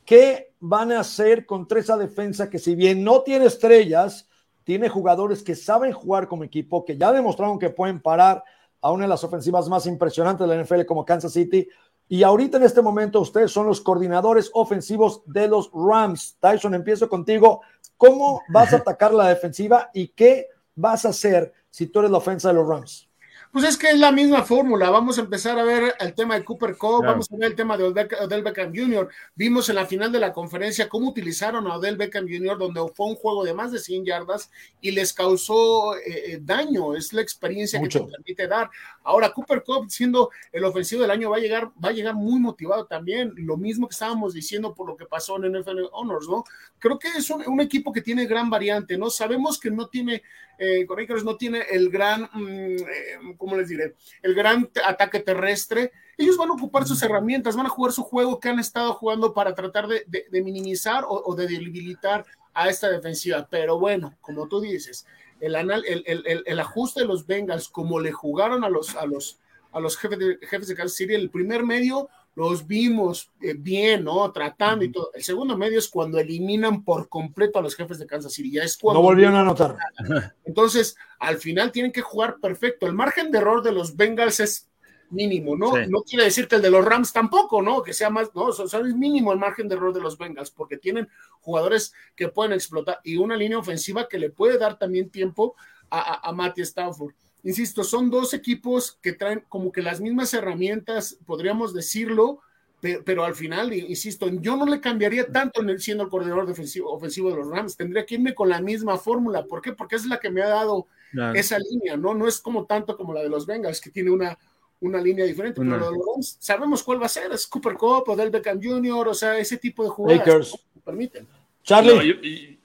[SPEAKER 1] ¿Qué van a hacer contra esa defensa que si bien no tiene estrellas, tiene jugadores que saben jugar como equipo, que ya demostraron que pueden parar a una de las ofensivas más impresionantes de la NFL como Kansas City? Y ahorita en este momento ustedes son los coordinadores ofensivos de los Rams. Tyson, empiezo contigo. ¿Cómo vas a atacar la defensiva y qué vas a hacer si tú eres la ofensa de los Rams?
[SPEAKER 3] Pues es que es la misma fórmula. Vamos a empezar a ver el tema de Cooper Cup, vamos a ver el tema de Odell Beckham Jr. Vimos en la final de la conferencia cómo utilizaron a Odell Beckham Jr., donde fue un juego de más de 100 yardas y les causó eh, eh, daño. Es la experiencia que te permite dar. Ahora, Cooper Cup, siendo el ofensivo del año, va a llegar, va a llegar muy motivado también. Lo mismo que estábamos diciendo por lo que pasó en NFL Honors, ¿no? Creo que es un, equipo que tiene gran variante, ¿no? Sabemos que no tiene, eh, no tiene el gran. Mm, eh, ¿cómo les diré? El gran ataque terrestre. Ellos van a ocupar sus herramientas, van a jugar su juego que han estado jugando para tratar de, minimizar o, de debilitar a esta defensiva. Pero bueno, como tú dices, el, el, ajuste de los Bengals, como le jugaron a los, a los, a los jefes, de, jefes de Kansas City, el primer medio los vimos eh, bien, ¿no? Tratando y todo. El segundo medio es cuando eliminan por completo a los jefes de Kansas City. Ya es cuando.
[SPEAKER 1] No volvieron a anotar.
[SPEAKER 3] Entonces, al final tienen que jugar perfecto. El margen de error de los Bengals es mínimo, ¿no? No quiere decir que el de los Rams tampoco, ¿no? Que sea más, no, o sea, es mínimo el margen de error de los Bengals, porque tienen jugadores que pueden explotar y una línea ofensiva que le puede dar también tiempo a, a, a Matty Stafford insisto, son dos equipos que traen como que las mismas herramientas, podríamos decirlo, pero, al final, insisto, yo no le cambiaría tanto en el, siendo el coordinador defensivo, ofensivo de los Rams, tendría que irme con la misma fórmula. ¿Por qué? Porque es la que me ha dado esa línea, ¿no? No es como tanto como la de los Bengals, que tiene una, una línea diferente, pero los Rams sabemos cuál va a ser, es Cooper Cup o Del Beckham Jr., o sea, ese tipo de jugadas
[SPEAKER 1] permiten. Charlie,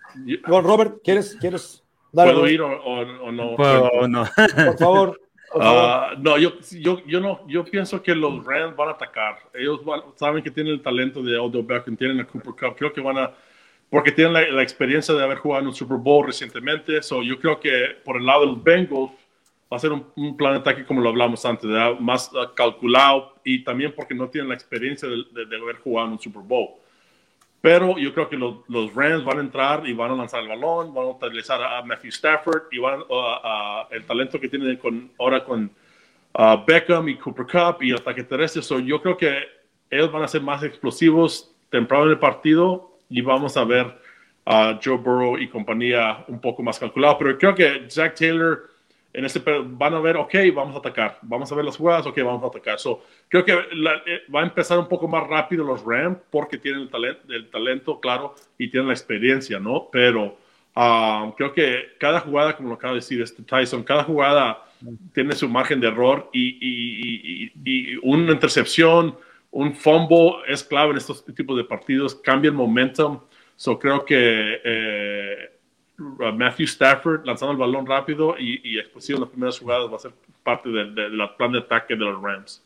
[SPEAKER 1] Robert, ¿quieres, ¿quieres
[SPEAKER 2] ¿Puedo ir o, no?
[SPEAKER 1] Por favor.
[SPEAKER 2] Ah, no, yo, yo, yo, no, yo pienso que los Rams van a atacar. Ellos saben que tienen el talento de Odell Beckham, tienen el Cooper Cup. Creo que van a, porque tienen la, experiencia de haber jugado en un Super Bowl recientemente. So, yo creo que por el lado de los Bengals va a ser un, plan de ataque como lo hablamos antes, más ah, calculado y también porque no tienen la experiencia de, de haber jugado en un Super Bowl. Pero yo creo que los, los, Rams van a entrar y van a lanzar el balón, van a utilizar a Matthew Stafford y van a, el talento que tienen con, ahora con Beckham y Cooper Cup y ataque terrestre. So, yo creo que ellos van a ser más explosivos temprano en el partido y vamos a ver a Joe Burrow y compañía un poco más calculado. Pero creo que Zach Taylor en este van a ver, ok, vamos a atacar, vamos a ver las jugadas, ok, vamos a atacar. So, creo que eh, va a empezar un poco más rápido los Rams porque tienen el, talento, el talento, claro, y tienen la experiencia, ¿no? Pero um, creo que cada jugada, como lo acaba de decir este Tyson, cada jugada tiene su margen de error y, y, una intercepción, un fumble es clave en estos tipos de partidos, cambia el momentum. So, creo que eh, Matthew Stafford lanzando el balón rápido y, y explosivo en las primeras jugadas va a ser parte del, plan de ataque de los Rams.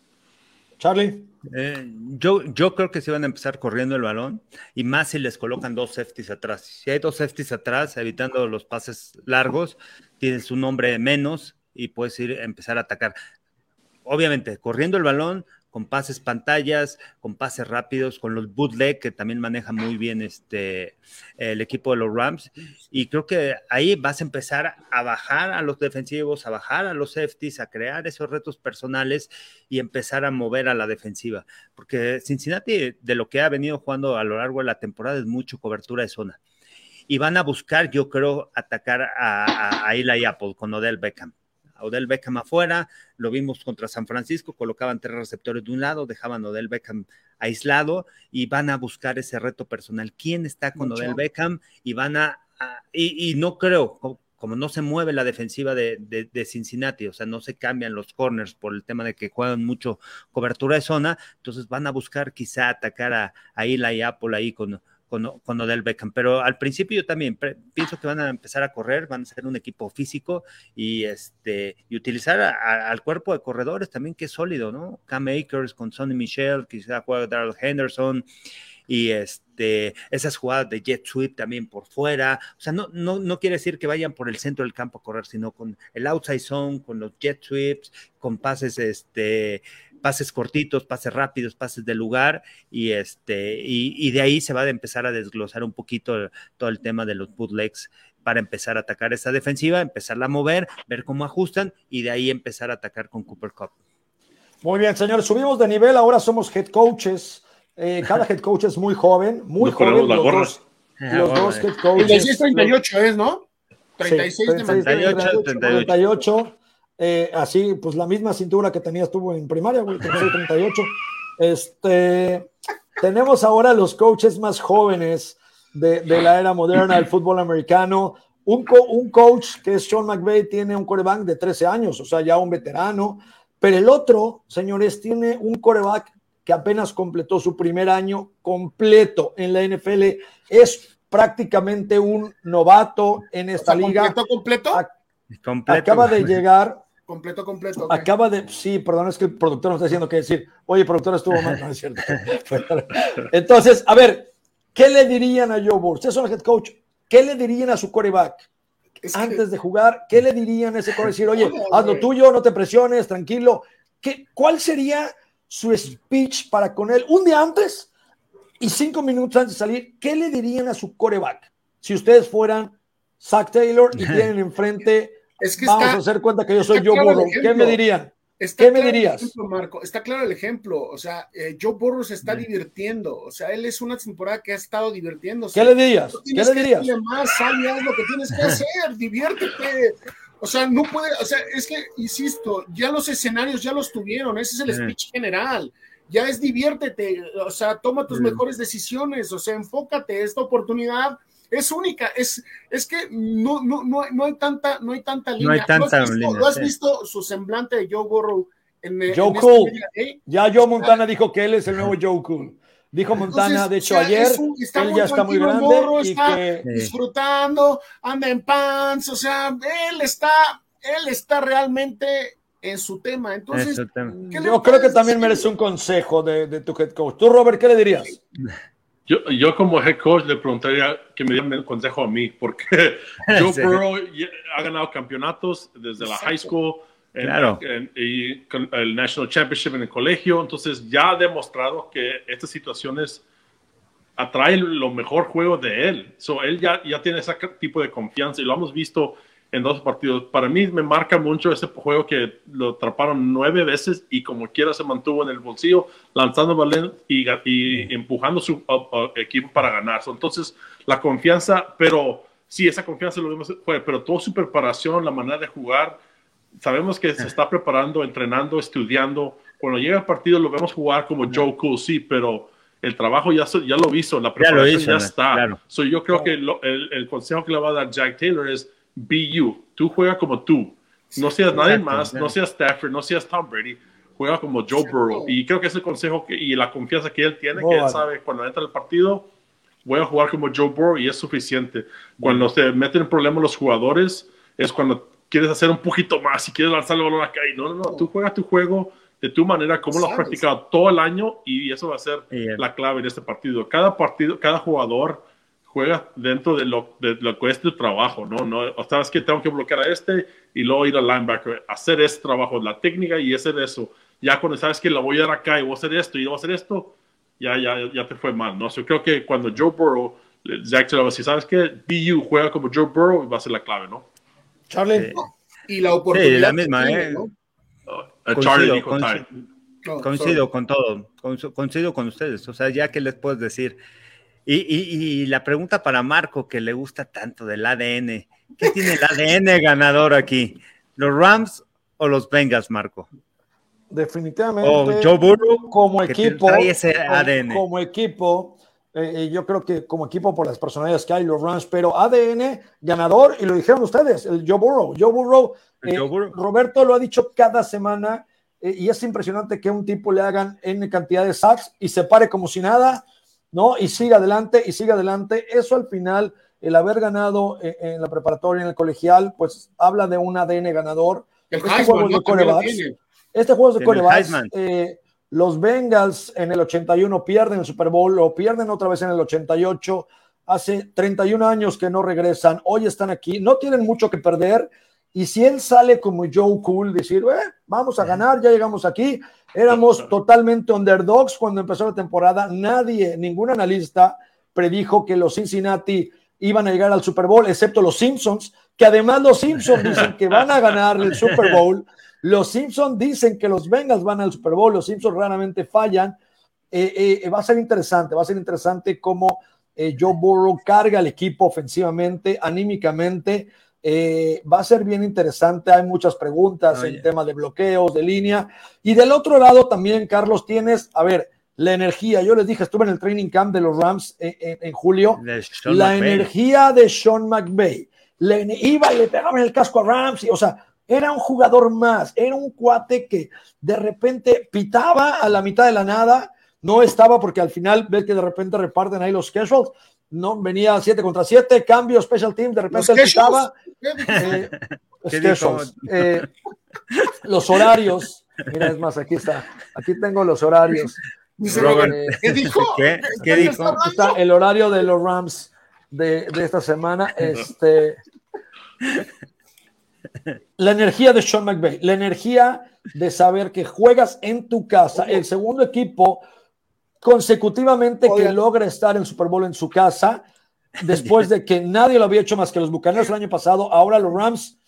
[SPEAKER 1] Charlie.
[SPEAKER 4] Eh, yo, yo creo que se van a empezar corriendo el balón y más si les colocan dos safeties atrás. Si hay dos safeties atrás, evitando los pases largos, tienes un hombre menos y puedes ir empezar a atacar. Obviamente, corriendo el balón, con pases pantallas, con pases rápidos, con los bootleg que también maneja muy bien este, el equipo de los Rams. Y creo que ahí vas a empezar a bajar a los defensivos, a bajar a los safeties, a crear esos retos personales y empezar a mover a la defensiva. Porque Cincinnati, de lo que ha venido jugando a lo largo de la temporada, es mucho cobertura de zona. Y van a buscar, yo creo, atacar a, a, Apple con Odell Beckham a Odell Beckham afuera, lo vimos contra San Francisco, colocaban tres receptores de un lado, dejaban a Odell Beckham aislado y van a buscar ese reto personal. ¿Quién está con Odell Beckham? Y van a, y, no creo, como, no se mueve la defensiva de, de, Cincinnati, o sea, no se cambian los corners por el tema de que juegan mucho cobertura de zona, entonces van a buscar quizá atacar a, a Eli Apple ahí con con, con, Odell Beckham. Pero al principio yo también pienso que van a empezar a correr, van a ser un equipo físico y, este, y utilizar al cuerpo de corredores también que es sólido, ¿no? Cam Akers con Sonny Michel, quizá juega Darrell Henderson y este, esas jugadas de jet sweep también por fuera. O sea, no, no, no quiere decir que vayan por el centro del campo a correr, sino con el outside zone, con los jet sweeps, con pases este, pases cortitos, pases rápidos, pases de lugar, y, este, y, de ahí se va a empezar a desglosar un poquito todo el tema de los bootlegs para empezar a atacar esa defensiva, empezarla a mover, ver cómo ajustan y de ahí empezar a atacar con Cooper Cup.
[SPEAKER 1] Muy bien, señores, subimos de nivel, ahora somos head coaches. Eh, cada head coach es muy joven, muy joven. Los, dos, los dos head coaches.
[SPEAKER 3] 36, 38 es, ¿no? 36, 38,
[SPEAKER 1] 38. Eh, así, pues la misma cintura que tenías tú en primaria, güey, 38. Este, tenemos ahora los coaches más jóvenes de, la era moderna del fútbol americano. Un, un, coach que es Sean McVay tiene un coreback de 13 años, o sea, ya un veterano, pero el otro, señores, tiene un coreback que apenas completó su primer año completo en la NFL. Es prácticamente un novato en esta liga.
[SPEAKER 3] ¿Completo,
[SPEAKER 1] completo? Acaba de llegar
[SPEAKER 3] Completo, completo.
[SPEAKER 1] Acaba de. Sí, perdón, es que el productor nos está diciendo que decir. Oye, productor, estuvo mal. No es cierto. Entonces, a ver, ¿qué le dirían a Joe Burrow? Ustedes son el head coach. ¿Qué le dirían a su coreback? Antes de jugar, ¿qué le dirían a ese coreback? Decir, oye, haz lo tuyo, no te presiones, tranquilo. ¿Qué, ¿Cuál sería su speech para con él un día antes y cinco minutos antes de salir? ¿Qué le dirían a su coreback si ustedes fueran Zach Taylor y tienen enfrente es que Vamos a hacer cuenta que yo soy Joe Burrow. ¿Qué me dirían? ¿Qué me dirías?
[SPEAKER 3] Marco, está claro el ejemplo. O sea, eh, Joe Burrow se está divirtiendo. O sea, él es una temporada que ha estado divirtiéndose.
[SPEAKER 1] ¿Qué le dirías? ¿Qué le dirías?
[SPEAKER 3] más, sal haz lo que tienes que hacer, diviértete. O sea, no puede, o sea, es que, insisto, ya los escenarios ya los tuvieron, ese es el speech general. Ya es diviértete, o sea, toma tus mejores decisiones, o sea, enfócate, esta oportunidad es única, es, es que no, no, no, no hay tanta, no hay tanta línea.
[SPEAKER 4] No hay tanta
[SPEAKER 3] ¿Lo has visto, ¿lo has visto su semblante de Joe Burrow en,
[SPEAKER 1] Joe
[SPEAKER 3] en
[SPEAKER 1] Cool. Este ya Joe Montana dijo que él es el nuevo Joe Cool. Dijo Montana, de hecho, ayer, él ya está muy grande
[SPEAKER 3] Burrow, y está que... disfrutando, anda en pants, o sea, él está, él está realmente en su tema. Entonces,
[SPEAKER 1] yo creo que también merece un consejo de, de, tu head coach. Tú, Robert, ¿qué le dirías?
[SPEAKER 2] Yo, yo como head coach le preguntaría que me dieran un consejo a mí, porque Joe Burrow ha ganado campeonatos desde la high school y con el National Championship en el colegio, entonces ya ha demostrado que estas situaciones atraen lo mejor juego de él. So, él ya, ya tiene ese tipo de confianza y lo hemos visto en dos partidos. Para mí me marca mucho ese juego que lo atraparon nueve veces y como quiera se mantuvo en el bolsillo, lanzando balón y, y empujando su equipo para ganar. Entonces, la confianza, pero sí, esa confianza lo vimos, fue, pero toda su preparación, la manera de jugar, sabemos que se está preparando, entrenando, estudiando. Cuando llega el partido lo vemos jugar como Joe Cool, sí, pero el trabajo ya, ya lo hizo, la preparación ya, está. yo creo que el, el, consejo que le va a dar Jack Taylor es be you. Tú juega como tú. No seas nadie más, no seas Stafford, no seas Tom Brady. Juega como Joe Burrow. Y creo que es el consejo que, y la confianza que él tiene, que él sabe cuando entra al partido, voy a jugar como Joe Burrow y es suficiente. Cuando se meten en problemas los jugadores, es cuando quieres hacer un poquito más y quieres lanzar el balón acá. Y no, no, no, tú juegas tu juego de tu manera, como lo has practicado todo el año y eso va a ser la clave de este partido. Cada partido, cada jugador juega dentro de lo, de lo que es tu trabajo, ¿no? no o sabes que tengo que bloquear a este y luego ir al linebacker, hacer ese trabajo, la técnica y hacer eso. Ya cuando sabes que lo voy a dar acá y voy a hacer esto y voy a hacer esto, ya, ya, ya te fue mal, ¿no? Yo creo que cuando Joe Burrow, Zach te si sabes que BU juega como Joe Burrow, va a ser la clave, ¿no?
[SPEAKER 3] Charlie. Y la oportunidad. Sí,
[SPEAKER 4] la misma, ¿eh? Charlie coincido, con todo, coincido con ustedes. O sea, ya que les puedo decir. Y, la pregunta para Marco, que le gusta tanto del ADN. ¿Qué tiene el ADN ganador aquí? ¿Los Rams o los Bengals, Marco?
[SPEAKER 1] Definitivamente.
[SPEAKER 4] O Joe Burrow,
[SPEAKER 1] como equipo.
[SPEAKER 4] ese ADN.
[SPEAKER 1] Como, equipo, eh, eh, yo creo que como equipo por las personalidades que hay, los Rams, pero ADN ganador, y lo dijeron ustedes, el Joe Burrow. Joe Burrow, eh, Roberto lo ha dicho cada semana, y es impresionante que un tipo le hagan N cantidad de sacks y se pare como si nada ¿no? Y sigue adelante y sigue adelante. Eso al final, el haber ganado eh, en, la preparatoria, en el colegial, pues habla de un ADN ganador. este, juego de corebacks, este juego de corebacks, eh, los Bengals en el 81 pierden el Super Bowl, lo pierden otra vez en el 88. Hace 31 años que no regresan, hoy están aquí, no tienen mucho que perder. Y si él sale como Joe Cool, decir, eh, vamos a ganar, ya llegamos aquí, Éramos totalmente underdogs cuando empezó la temporada. Nadie, ningún analista predijo que los Cincinnati iban a llegar al Super Bowl, excepto los Simpsons, que además los Simpsons dicen que van a ganar el Super Bowl. Los Simpsons dicen que los Bengals van al Super Bowl. Los Simpsons raramente fallan. Eh, eh, va a ser interesante, va a ser interesante cómo eh, Joe Burrow carga al equipo ofensivamente, anímicamente. Eh, va a ser bien interesante, hay muchas preguntas en tema de bloqueos, de línea. Y del otro lado también, Carlos, tienes, a ver, la energía. Yo les dije, estuve en el training camp de los Rams en, julio. La energía de Sean McVay. Le, iba y le pegaba en el casco a Rams. o sea, era un jugador más, era un cuate que de repente pitaba a la mitad de la nada. No estaba porque al final ves que de repente reparten ahí los casuals no venía 7 contra 7, cambio, special team, de repente él estaba. Eh, eh, los horarios, mira, es más, aquí está, aquí tengo los horarios.
[SPEAKER 3] Eh, ¿Qué dijo?
[SPEAKER 4] ¿Qué, ¿Qué dijo?
[SPEAKER 1] Está el horario de los Rams de, de esta semana. Este, la energía de Sean McVay, la energía de saber que juegas en tu casa, el segundo equipo consecutivamente que logra estar en Super Bowl en su casa, después de que nadie lo había hecho más que los Bucaneros el año pasado, ahora los Rams.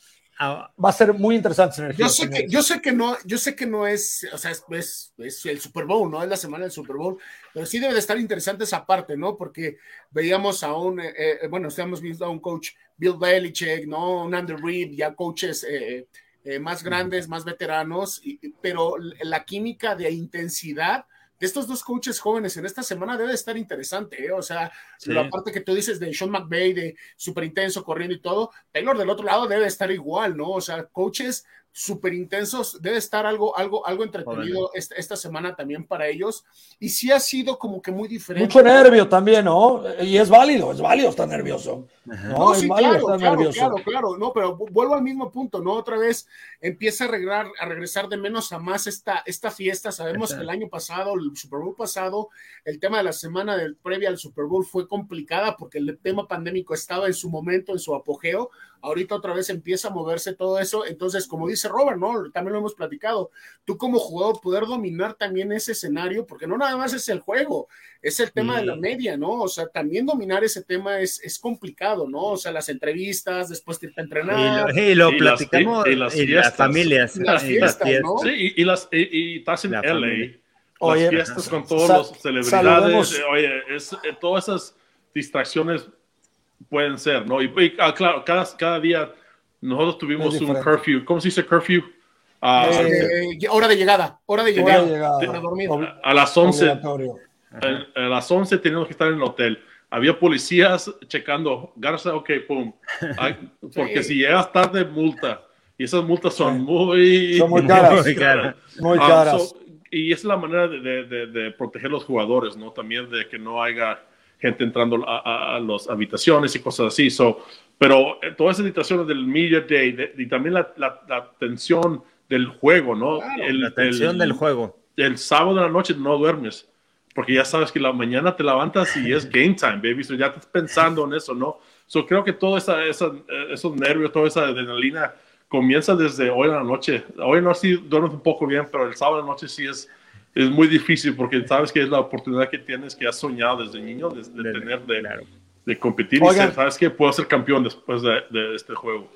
[SPEAKER 1] Ah. Va a ser muy interesante.
[SPEAKER 3] Yo sé, que, yo sé que no, yo sé que no es, o sea, es, es, el Super Bowl, no es la semana del Super Bowl, pero sí debe de estar interesante esa parte, ¿no? Porque veíamos a un, eh, eh, bueno, estamos viendo a un coach Bill Belichick, ¿no? Un Andrew Reid, ya coaches eh, más grandes, más veteranos, pero la química de intensidad de estos dos coaches jóvenes en esta semana debe estar interesante, ¿eh? o sea, la parte que tú dices de Sean McVay, de súper intenso corriendo y todo, Taylor del otro lado debe estar igual, ¿no? O sea, coaches súper intensos, debe estar algo, algo, algo entretenido esta, semana también para ellos. Y sí ha sido como que muy diferente.
[SPEAKER 1] Mucho nervio también, ¿no? Y es válido, es válido estar nervioso.
[SPEAKER 3] No, sí, claro, claro, claro, claro, no, pero vuelvo al mismo punto, ¿no? Otra vez empieza a, regresar, a regresar de menos a más esta, esta fiesta. Sabemos que el año pasado, el Super Bowl pasado, el tema de la semana del, previa al Super Bowl fue complicada porque el tema pandémico estaba en su momento, en su apogeo ahorita otra vez empieza a moverse todo eso, entonces como dice Robert, ¿no? También lo hemos platicado, tú como jugador poder dominar también ese escenario, porque no nada más es el juego, es el tema de la media, ¿no? O sea, también dominar ese tema es, es complicado, ¿no? O sea, las entrevistas, después de entrenar.
[SPEAKER 4] Y lo, platicamos y, las, familias.
[SPEAKER 3] Las fiestas, ¿no?
[SPEAKER 2] Sí, y, las, y, estás en LA. Oye, las fiestas con todos los celebridades, oye, es, eh, todas esas distracciones pueden ser, ¿no? Y, ah, claro, cada, cada día nosotros tuvimos un curfew. ¿Cómo se dice curfew?
[SPEAKER 3] Ah, eh, hora de llegada, hora de llegada,
[SPEAKER 2] dormir. A las 11. A, las 11 teníamos que estar en el hotel. Había policías checando, Garza, ok, pum. porque si llegas tarde, multa. Y esas multas son muy,
[SPEAKER 1] son muy caras. Muy ah, caras.
[SPEAKER 2] y esa es la manera de, de, de, proteger los jugadores, ¿no? También de que no haya gente entrando a, las habitaciones y cosas así. So, pero eh, todas esas situaciones del Media Day y también la, la, tensión del juego, ¿no?
[SPEAKER 4] la tensión del juego.
[SPEAKER 2] El sábado de la noche no duermes, porque ya sabes que la mañana te levantas y es game time, baby, so ya estás pensando en eso, ¿no? So creo que todo esa, esa, esos nervios, toda esa adrenalina comienza desde hoy en la noche. Hoy no sí duermes un poco bien, pero el sábado de la noche sí es, es muy difícil porque sabes que es la oportunidad que tienes, que has soñado desde niño, de, tener, de, de competir y sabes que puedo ser campeón después de, de este juego.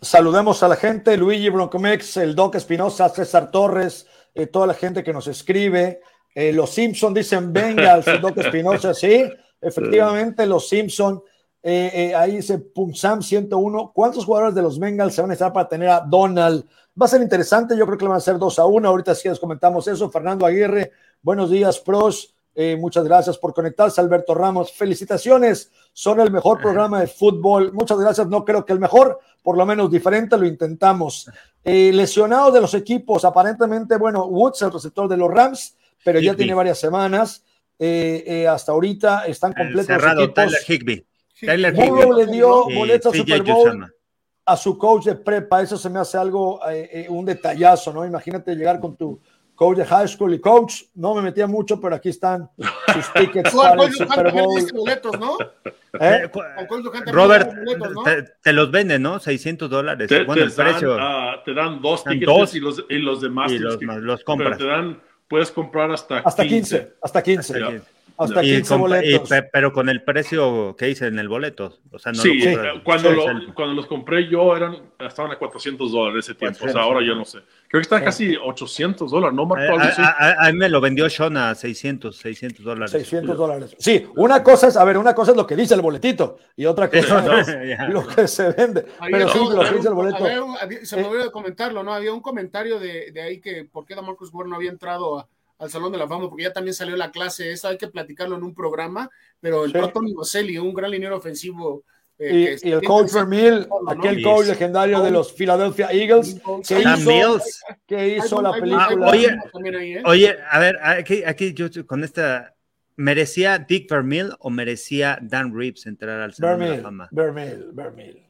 [SPEAKER 1] Saludemos a la gente, Luigi Broncomex, el Doc Espinosa, César Torres, eh, toda la gente que nos escribe. Eh, los Simpson dicen Bengals, el Doc Espinosa, sí, efectivamente, los Simpson. Eh, ahí dice Sam 101. ¿Cuántos jugadores de los Bengals se van a estar para tener a Donald? Va a ser interesante, yo creo que le van a ser 2 a 1. Ahorita sí les comentamos eso. Fernando Aguirre, buenos días, pros. muchas gracias por conectarse, Alberto Ramos. Felicitaciones, son el mejor programa de fútbol. Muchas gracias, no creo que el mejor, por lo menos diferente, lo intentamos. Eh, lesionados de los equipos, aparentemente, bueno, Woods, el receptor de los Rams, pero ya tiene varias semanas. Eh, eh, hasta ahorita están completos.
[SPEAKER 4] Cerrado, los Tyler Higby.
[SPEAKER 1] Tyler Higby. le dio boletos a Super Bowl a su coach de prepa. Eso se me hace algo, un detallazo, ¿no? Imagínate llegar con tu coach de high school y coach. No me metía mucho, pero aquí están sus tickets para el Super Bowl.
[SPEAKER 3] Boletos, ¿no?
[SPEAKER 4] ¿Eh? Robert, te, los venden, ¿no? 600 dólares.
[SPEAKER 2] Te, bueno, el precio. Ah, te dan dos tickets y, los, y los demás
[SPEAKER 4] y los, los compras.
[SPEAKER 2] te dan, puedes comprar hasta,
[SPEAKER 1] hasta 15. Hasta 15. Hasta 15. Hasta 15 boletos.
[SPEAKER 4] pero con el precio que hice en el boleto. O sea, no
[SPEAKER 2] sí, cuando, cuando los compré yo eran, estaban a 400 dólares ese tiempo. O sea, ahora yo no sé. Creo que están casi 800 dólares, ¿no,
[SPEAKER 4] Marco? A, mí me lo vendió Sean a 600, 600 dólares.
[SPEAKER 1] 600 dólares. Sí, una cosa es, a ver, una cosa es lo que dice el boletito y otra cosa es lo que se vende. Pero sí, lo que dice el boleto.
[SPEAKER 3] se me eh, olvidó comentarlo, ¿no? Había un comentario de, de ahí que por qué Marcus Ware no había entrado a al Salón de la Fama, porque ya también salió la clase esa, hay que platicarlo en un programa, pero el sí. Tony un gran liniero ofensivo.
[SPEAKER 1] Eh, y, el coach Vermeil, aquel coach legendario de los Philadelphia Eagles, que hizo, que hizo la película.
[SPEAKER 4] oye, ¿eh? oye, a ver, aquí, aquí yo con esta, ¿merecía Dick Vermeil o merecía Dan Reeves entrar al Salón de la Fama?
[SPEAKER 1] Vermeil, Vermeil.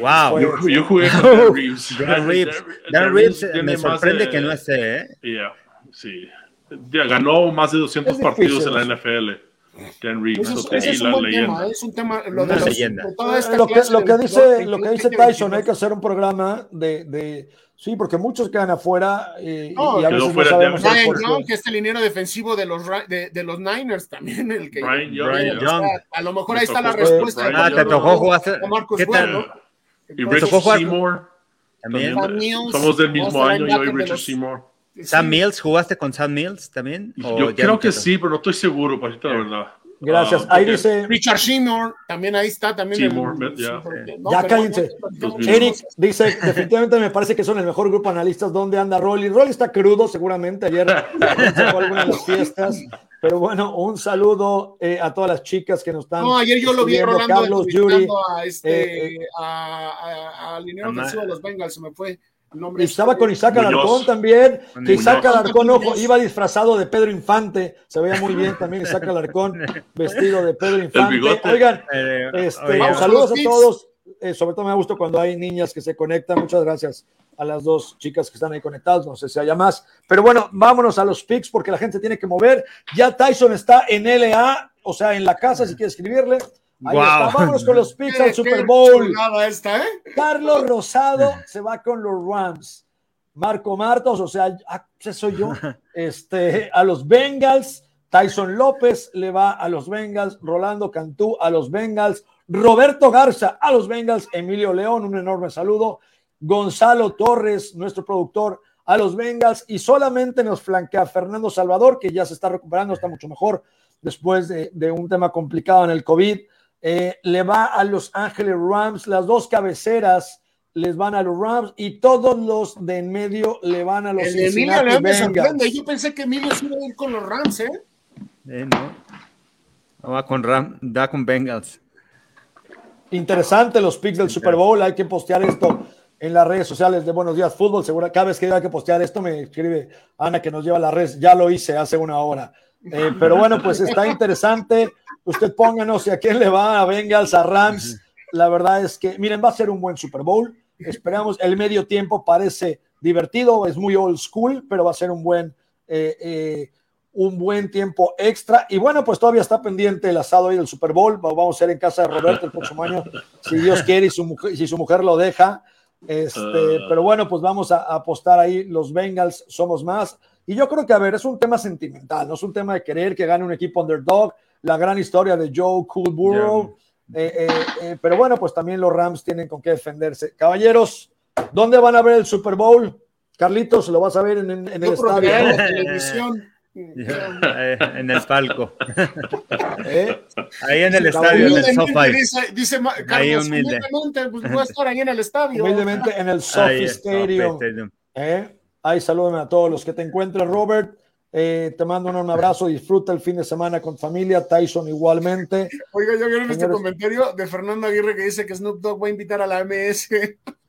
[SPEAKER 4] Wow.
[SPEAKER 2] Yo, yo, jugué con Dan Reeves.
[SPEAKER 4] Dan Reeves, Dan Reeves me sorprende que no esté, ¿eh?
[SPEAKER 2] Yeah. Sí. Ya ganó más de 200 partidos en la NFL.
[SPEAKER 3] Ken Reeves, es, es, un buen tema, es un tema lo,
[SPEAKER 4] de leyenda.
[SPEAKER 1] lo, que, lo que dice, lo que dice Tyson, hay que hacer un programa de, de sí, porque muchos quedan afuera eh, no, y a veces no sabemos
[SPEAKER 3] Brian Young, que es el liniero defensivo de los, de, de los Niners también, el que
[SPEAKER 2] Brian Young,
[SPEAKER 3] Young. a lo mejor ahí está la respuesta.
[SPEAKER 4] Ah, te tocó jugar. ¿Qué tal?
[SPEAKER 2] Y Richard Seymour. También. Somos del mismo año, yo y Richard Seymour.
[SPEAKER 4] Sam Mills, ¿jugaste con Sam Mills también?
[SPEAKER 2] Yo creo que sí, pero no estoy seguro, para la verdad.
[SPEAKER 1] Gracias. Ah, ahí dice.
[SPEAKER 3] Richard Seymour, también ahí está. También
[SPEAKER 2] Seymour,
[SPEAKER 1] ya. ya cállense. Eric dice: definitivamente me parece que son el mejor grupo de analistas. ¿Dónde anda Rolly? Rolly está crudo, seguramente. Ayer fue alguna de las fiestas. Pero bueno, un saludo eh, a todas las chicas que nos están.
[SPEAKER 3] No, ayer yo lo vi Rolando Carlos, Yuri, a este, eh, eh, a, a, de los Bengals, se me fue.
[SPEAKER 1] Y estaba con Isaac Alarcón también. Que Isaac Alarcón, ojo, iba disfrazado de Pedro Infante. Se veía muy bien también Isaac Alarcón, vestido de Pedro Infante. Oigan, eh, este, saludos a todos. Eh, sobre todo me gusta cuando hay niñas que se conectan. Muchas gracias a las dos chicas que están ahí conectadas. No sé si haya más. Pero bueno, vámonos a los picks porque la gente tiene que mover. Ya Tyson está en LA, o sea, en la casa, si quiere escribirle. Ahí está. Vámonos con los picks al Super Bowl.
[SPEAKER 3] Esta, ¿eh?
[SPEAKER 1] Carlos Rosado se va con los Rams. Marco Martos, o sea, ah, soy yo. Este, a los Bengals. Tyson López le va a los Bengals. Rolando Cantú a los Bengals. Roberto Garza a los Bengals. Emilio León, un enorme saludo. Gonzalo Torres, nuestro productor, a los Bengals. Y solamente nos flanquea Fernando Salvador, que ya se está recuperando, está mucho mejor después de, de un tema complicado en el COVID. Eh, le va a Los Ángeles Rams, las dos cabeceras les van a los Rams y todos los de en medio le van a los
[SPEAKER 3] El Cincinnati Bengals. Yo pensé que Emilio se iba a ir con los Rams, ¿eh?
[SPEAKER 4] eh no. Va con Rams, da con Bengals.
[SPEAKER 1] Interesante los picks del Super Bowl. Hay que postear esto en las redes sociales de Buenos Días Fútbol. Seguro, cada vez que hay que postear esto, me escribe Ana que nos lleva a la red. Ya lo hice hace una hora. Eh, pero bueno, pues está interesante. Usted pónganos si a quién le va a Bengals, a Rams. La verdad es que, miren, va a ser un buen Super Bowl. Esperamos, el medio tiempo parece divertido, es muy old school, pero va a ser un buen, eh, eh, un buen tiempo extra. Y bueno, pues todavía está pendiente el asado ahí del Super Bowl. Vamos a ser en casa de Roberto el próximo año, si Dios quiere y su mujer, si su mujer lo deja. Este, ah. pero bueno, pues vamos a, apostar ahí. Los Bengals somos más. Y yo creo que, a ver, es un tema sentimental, no es un tema de querer que gane un equipo underdog. La gran historia de Joe Coolborough. Eh, pero bueno, pues también los Rams tienen con qué defenderse. Caballeros, ¿Dónde van a ver el Super Bowl? Carlitos, lo vas a ver en, el estadio.
[SPEAKER 4] en el palco. ¿Eh? Ahí en el estadio, en el SoFi.
[SPEAKER 3] Dice, dice Carlos, ahí humildemente, pues voy a estar ahí en el estadio.
[SPEAKER 1] Humildemente en el SoFi Stadium. ¿Eh? Ahí saluden a todos los que te encuentres, Robert. Eh, te mando un abrazo, disfruta el fin de semana con familia, Tyson igualmente.
[SPEAKER 3] Oiga, yo quiero este comentario de Fernando Aguirre que dice que Snoop Dogg va a invitar a la MS.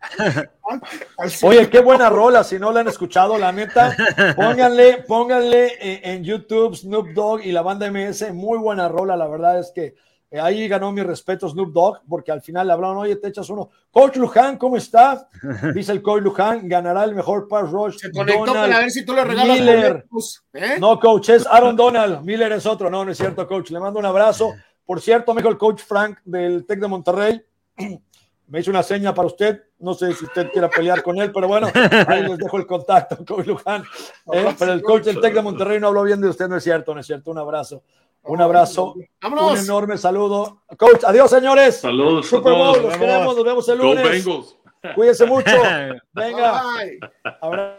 [SPEAKER 1] Oye, qué buena rola, si no la han escuchado, la neta, pónganle, pónganle en YouTube Snoop Dogg y la banda MS, muy buena rola, la verdad es que eh, ahí ganó mi respeto Snoop Dogg, porque al final le hablaron, oye, te echas uno. Coach Luján, ¿cómo está? Dice el Coach Luján, ganará el mejor pass rush.
[SPEAKER 3] Se conectó para ver si tú le regalas
[SPEAKER 1] Miller. ¿eh? No, coach, es Aaron Donald. Miller es otro. No, no es cierto, coach. Le mando un abrazo. Por cierto, me dijo el coach Frank del Tec de Monterrey. Me hizo una seña para usted. No sé si usted quiera pelear con él, pero bueno, ahí les dejo el contacto, coach Luján. ¿eh? Pero el coach del Tec de Monterrey no habló bien de usted, no es cierto, no es cierto. Un abrazo. Un abrazo. Un enorme saludo. Coach, adiós, señores.
[SPEAKER 2] Saludos.
[SPEAKER 1] Super Bowl, nos queremos, nos vemos el lunes. Cuídense mucho. Venga. Bye.